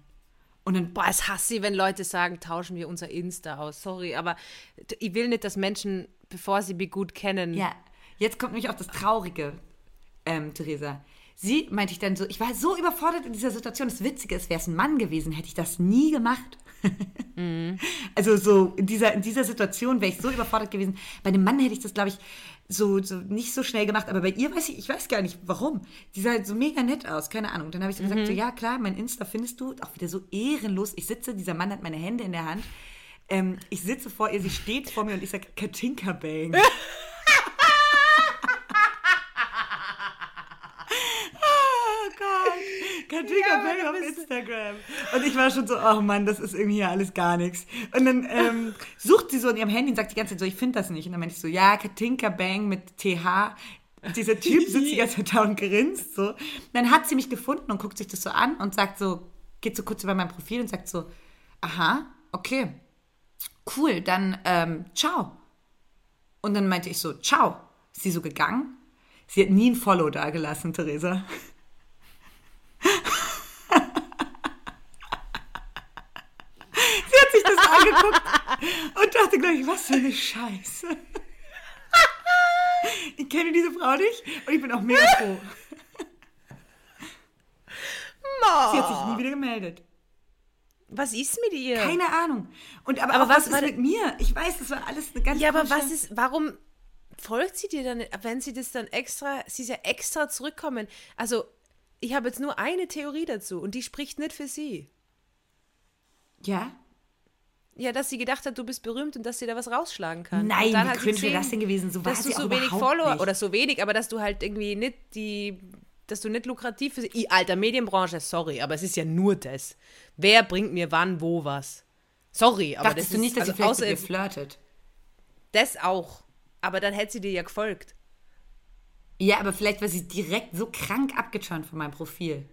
Und dann, boah, es hasse sie, wenn Leute sagen, tauschen wir unser Insta aus. Sorry, aber ich will nicht, dass Menschen, bevor sie mich gut kennen. Ja, jetzt kommt nämlich auch das Traurige, ähm, Theresa. Sie meinte ich dann so, ich war so überfordert in dieser Situation. Das Witzige ist, wäre es ein Mann gewesen, hätte ich das nie gemacht. mhm. Also so in dieser, in dieser Situation wäre ich so überfordert gewesen. Bei einem Mann hätte ich das, glaube ich, so, so nicht so schnell gemacht, aber bei ihr weiß ich, ich weiß gar nicht warum. Die sah halt so mega nett aus, keine Ahnung. Dann habe ich so mhm. gesagt, so, ja klar, mein Insta findest du, auch wieder so ehrenlos. Ich sitze, dieser Mann hat meine Hände in der Hand. Ähm, ich sitze vor ihr, sie steht vor mir und ich sage, Katinka Bang. Bang auf Instagram. Und ich war schon so, oh Mann, das ist irgendwie alles gar nichts. Und dann ähm, sucht sie so in ihrem Handy und sagt die ganze Zeit so, ich finde das nicht. Und dann meinte ich so, ja, Katinka Bang mit TH. Dieser Typ sitzt die ganze Zeit da und grinst so. dann hat sie mich gefunden und guckt sich das so an und sagt so, geht so kurz über mein Profil und sagt so, aha, okay, cool, dann ähm, ciao. Und dann meinte ich so, ciao. Ist sie so gegangen? Sie hat nie ein Follow da gelassen, Theresa. Sich das angeguckt und dachte gleich, was für eine Scheiße. Ich kenne diese Frau nicht und ich bin auch mega froh. Sie hat sich nie wieder gemeldet. Was ist mit ihr? Keine Ahnung. Und aber, aber was, was ist mit mir? Ich weiß, das war alles eine ganz Ja, aber was ist, warum folgt sie dir dann, wenn sie das dann extra, sie ist ja extra zurückkommen. Also ich habe jetzt nur eine Theorie dazu und die spricht nicht für sie. Ja? Ja, dass sie gedacht hat, du bist berühmt und dass sie da was rausschlagen kann. Nein, wie cringe wäre das denn gewesen? So dass du so wenig Follower nicht. oder so wenig, aber dass du halt irgendwie nicht die, dass du nicht lukrativ für sie. Alter, Medienbranche, sorry, aber es ist ja nur das. Wer bringt mir wann, wo was? Sorry, aber Dachtest das du nicht, dass also sie vielleicht mit dir flirtet? Das auch. Aber dann hätte sie dir ja gefolgt. Ja, aber vielleicht war sie direkt so krank abgeturnt von meinem Profil.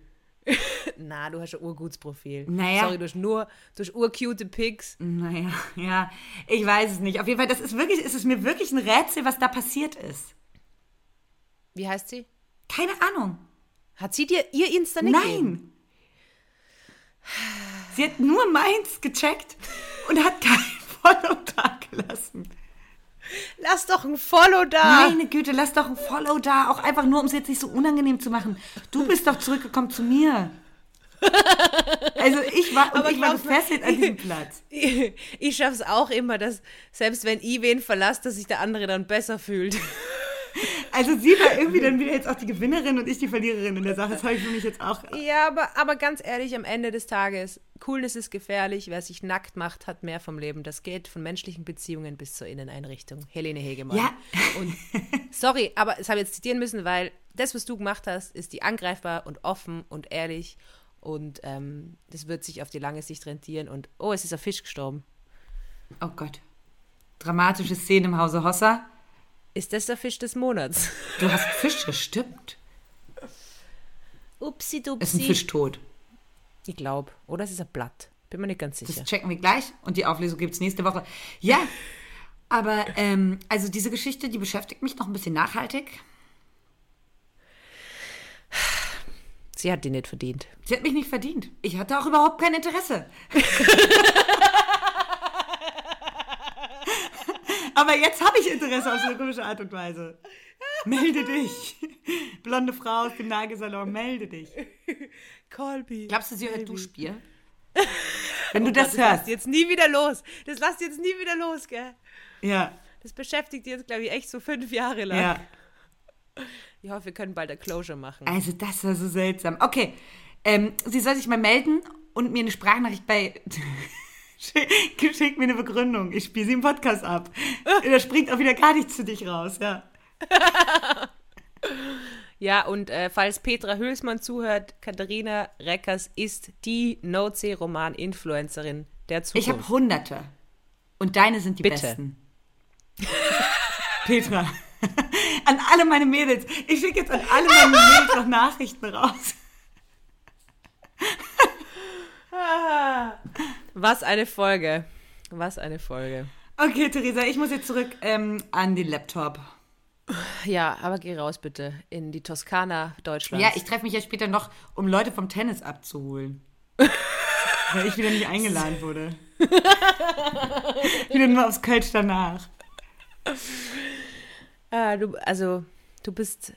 Na, du hast ein Urgutsprofil. Naja. Sorry, du hast nur, du hast urcute Pics. Naja, ja, ich weiß es nicht. Auf jeden Fall, das ist wirklich, ist es mir wirklich ein Rätsel, was da passiert ist. Wie heißt sie? Keine Ahnung. Hat sie dir ihr Insta nicht Nein. Gegeben? Sie hat nur meins gecheckt und hat kein Follow da gelassen. Lass doch ein Follow da. Meine Güte, lass doch ein Follow da. Auch einfach nur, um es jetzt nicht so unangenehm zu machen. Du bist doch zurückgekommen zu mir. Also ich war, und ich war gefesselt an diesem Platz. Ich, ich schaffe es auch immer, dass selbst wenn ich wen verlasse, dass sich der andere dann besser fühlt. Also sie war irgendwie dann wieder jetzt auch die Gewinnerin und ich die Verliererin in der Sache. Das habe ich für mich jetzt auch. Ja, aber, aber ganz ehrlich, am Ende des Tages, Coolness ist gefährlich. Wer sich nackt macht, hat mehr vom Leben. Das geht von menschlichen Beziehungen bis zur Inneneinrichtung. Helene Hegemann. Ja. Und sorry, aber das habe ich jetzt zitieren müssen, weil das, was du gemacht hast, ist die angreifbar und offen und ehrlich. Und ähm, das wird sich auf die lange Sicht rentieren. Und oh, es ist ein Fisch gestorben. Oh Gott. Dramatische Szene im Hause Hossa. ist das der Fisch des Monats. Du hast Fische, stimmt. Upsi Ist ein dupsi. Fisch tot. Ich glaube. Oder es ist ein Blatt. Bin mir nicht ganz sicher. Das checken wir gleich und die Auflösung gibt es nächste Woche. Ja, aber ähm, also diese Geschichte, die beschäftigt mich noch ein bisschen nachhaltig. Sie hat die nicht verdient. Sie hat mich nicht verdient. Ich hatte auch überhaupt kein Interesse. aber jetzt habe ich Interesse auf so eine komische Art und Weise. Melde dich. Blonde Frau aus dem Nagelsalon, melde dich. Colby. Glaubst du, sie hört Duschbier? Wenn du Oh das Gott, Das hörst. lasst jetzt nie wieder los. Das lasst jetzt nie wieder los, gell? Ja, Das beschäftigt die jetzt, glaube ich, echt so fünf Jahre lang. ja. Ich hoffe, wir können bald ein Closure machen. Also das war so seltsam. Okay, ähm, sie soll sich mal melden und mir eine Sprachnachricht bei... Schick mir eine Begründung. Ich spiele sie im Podcast ab. Da springt auch wieder gar nichts für dich raus, ja. Ja, und äh, falls Petra Hülsmann zuhört, Katharina Reckers ist die No-C-Roman-Influencerin der Zukunft. Ich habe hunderte. Und deine sind die Bitte. besten. Petra. An alle meine Mädels. Ich schicke jetzt an alle meine Mädels noch Nachrichten raus. Was eine Folge. Was eine Folge. Okay, Theresa, ich muss jetzt zurück ähm, an den Laptop. Ja, aber geh raus bitte in die Toskana Deutschlands. Ja, ich treffe mich ja später noch, um Leute vom Tennis abzuholen. Weil ich wieder nicht eingeladen wurde. wieder nur aufs Kölsch danach. Ah, du, also, du bist.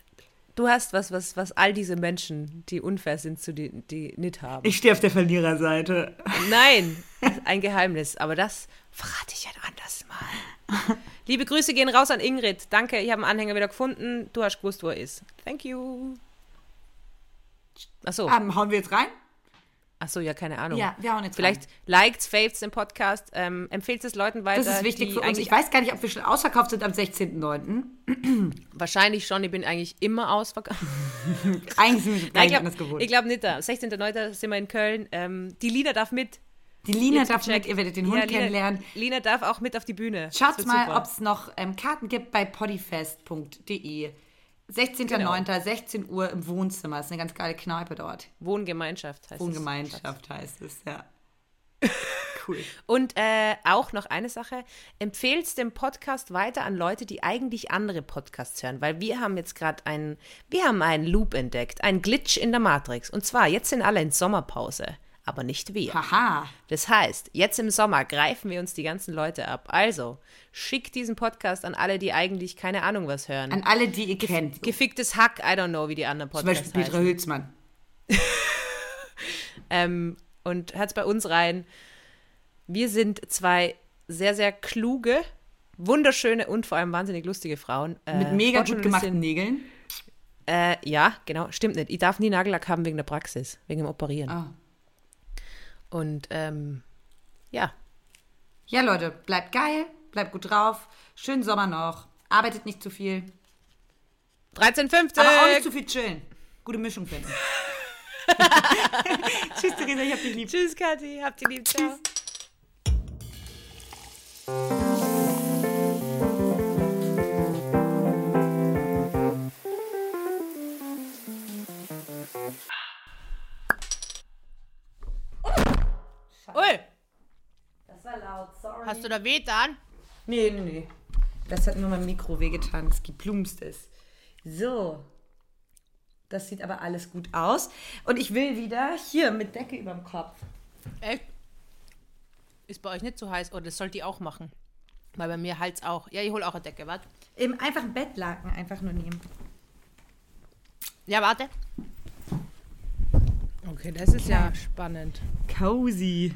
Du hast was, was, was all diese Menschen, die unfair sind, zu die, die nicht haben. Ich stehe auf der Verliererseite. Nein, ein Geheimnis. Aber das verrate ich ein anderes Mal. Liebe Grüße gehen raus an Ingrid. Danke, ich habe einen Anhänger wieder gefunden. Du hast gewusst, wo er ist. Thank you. Achso, Ähm, hauen wir jetzt rein? Achso, ja, keine Ahnung. Ja, wir hauen jetzt Vielleicht liked, faves den Podcast, ähm, empfehlt es Leuten weiter. Das ist wichtig für uns. Ich weiß gar nicht, ob wir schon ausverkauft sind am 16.09. Wahrscheinlich schon, ich bin eigentlich immer ausverkauft. Eigentlich sind wir Nein, nicht ich gewohnt. glaube glaub nicht da. 16.09. sind wir in Köln. Ähm, die Lina darf mit. Die Lina darf gecheckt. mit, ihr werdet den Ja, Hund Lina, kennenlernen. Lina darf auch mit auf die Bühne. Schaut mal, ob es noch ähm, Karten gibt bei poddyfest.de. 16.09., Genau. 16 Uhr im Wohnzimmer. Das ist eine ganz geile Kneipe dort. Wohngemeinschaft heißt es. Wohngemeinschaft heißt es, ja. Cool. Und äh, auch noch eine Sache, empfehlst den Podcast weiter an Leute, die eigentlich andere Podcasts hören, weil wir haben jetzt gerade einen, wir haben einen Loop entdeckt, einen Glitch in der Matrix. Und zwar, jetzt sind alle in Sommerpause, aber nicht wir. Haha. Das heißt, jetzt im Sommer greifen wir uns die ganzen Leute ab. Also, schickt diesen Podcast an alle, die eigentlich keine Ahnung was hören. An alle, die ihr kennt. Geficktes Hack, I don't know, wie die anderen Zum Podcasts Beispiel Petra. Hülsmann. Ähm, und hört's bei uns rein. Wir sind zwei sehr, sehr kluge, wunderschöne und vor allem wahnsinnig lustige Frauen. Äh, Mit mega gut gemachten Nägeln. Äh, ja, genau, stimmt nicht. Ich darf nie Nagellack haben wegen der Praxis, wegen dem Operieren. Ah. Und ähm, ja, Ja, Leute, bleibt geil, bleibt gut drauf. Schönen Sommer noch. Arbeitet nicht zu viel. 13,50! Aber auch nicht zu viel chillen. Gute Mischung finden. Tschüss, Theresa, ich hab dich lieb. Tschüss, Kathi. Habt ihr lieb. Ciao. Ui, Das war laut, sorry. hast du da weh dann? Nee, nee, nee. Das hat nur mein Mikro wehgetan, das geplumst ist. So. Das sieht aber alles gut aus. Und ich will wieder hier mit Decke überm Kopf. Echt? Ist bei euch nicht so heiß? Oder das sollt ihr auch machen? Weil bei mir halt's auch. Ja, ich hol auch eine Decke, warte. Eben einfach ein Bettlaken einfach nur nehmen. Ja, warte. Okay, das ist ja spannend. Cozy.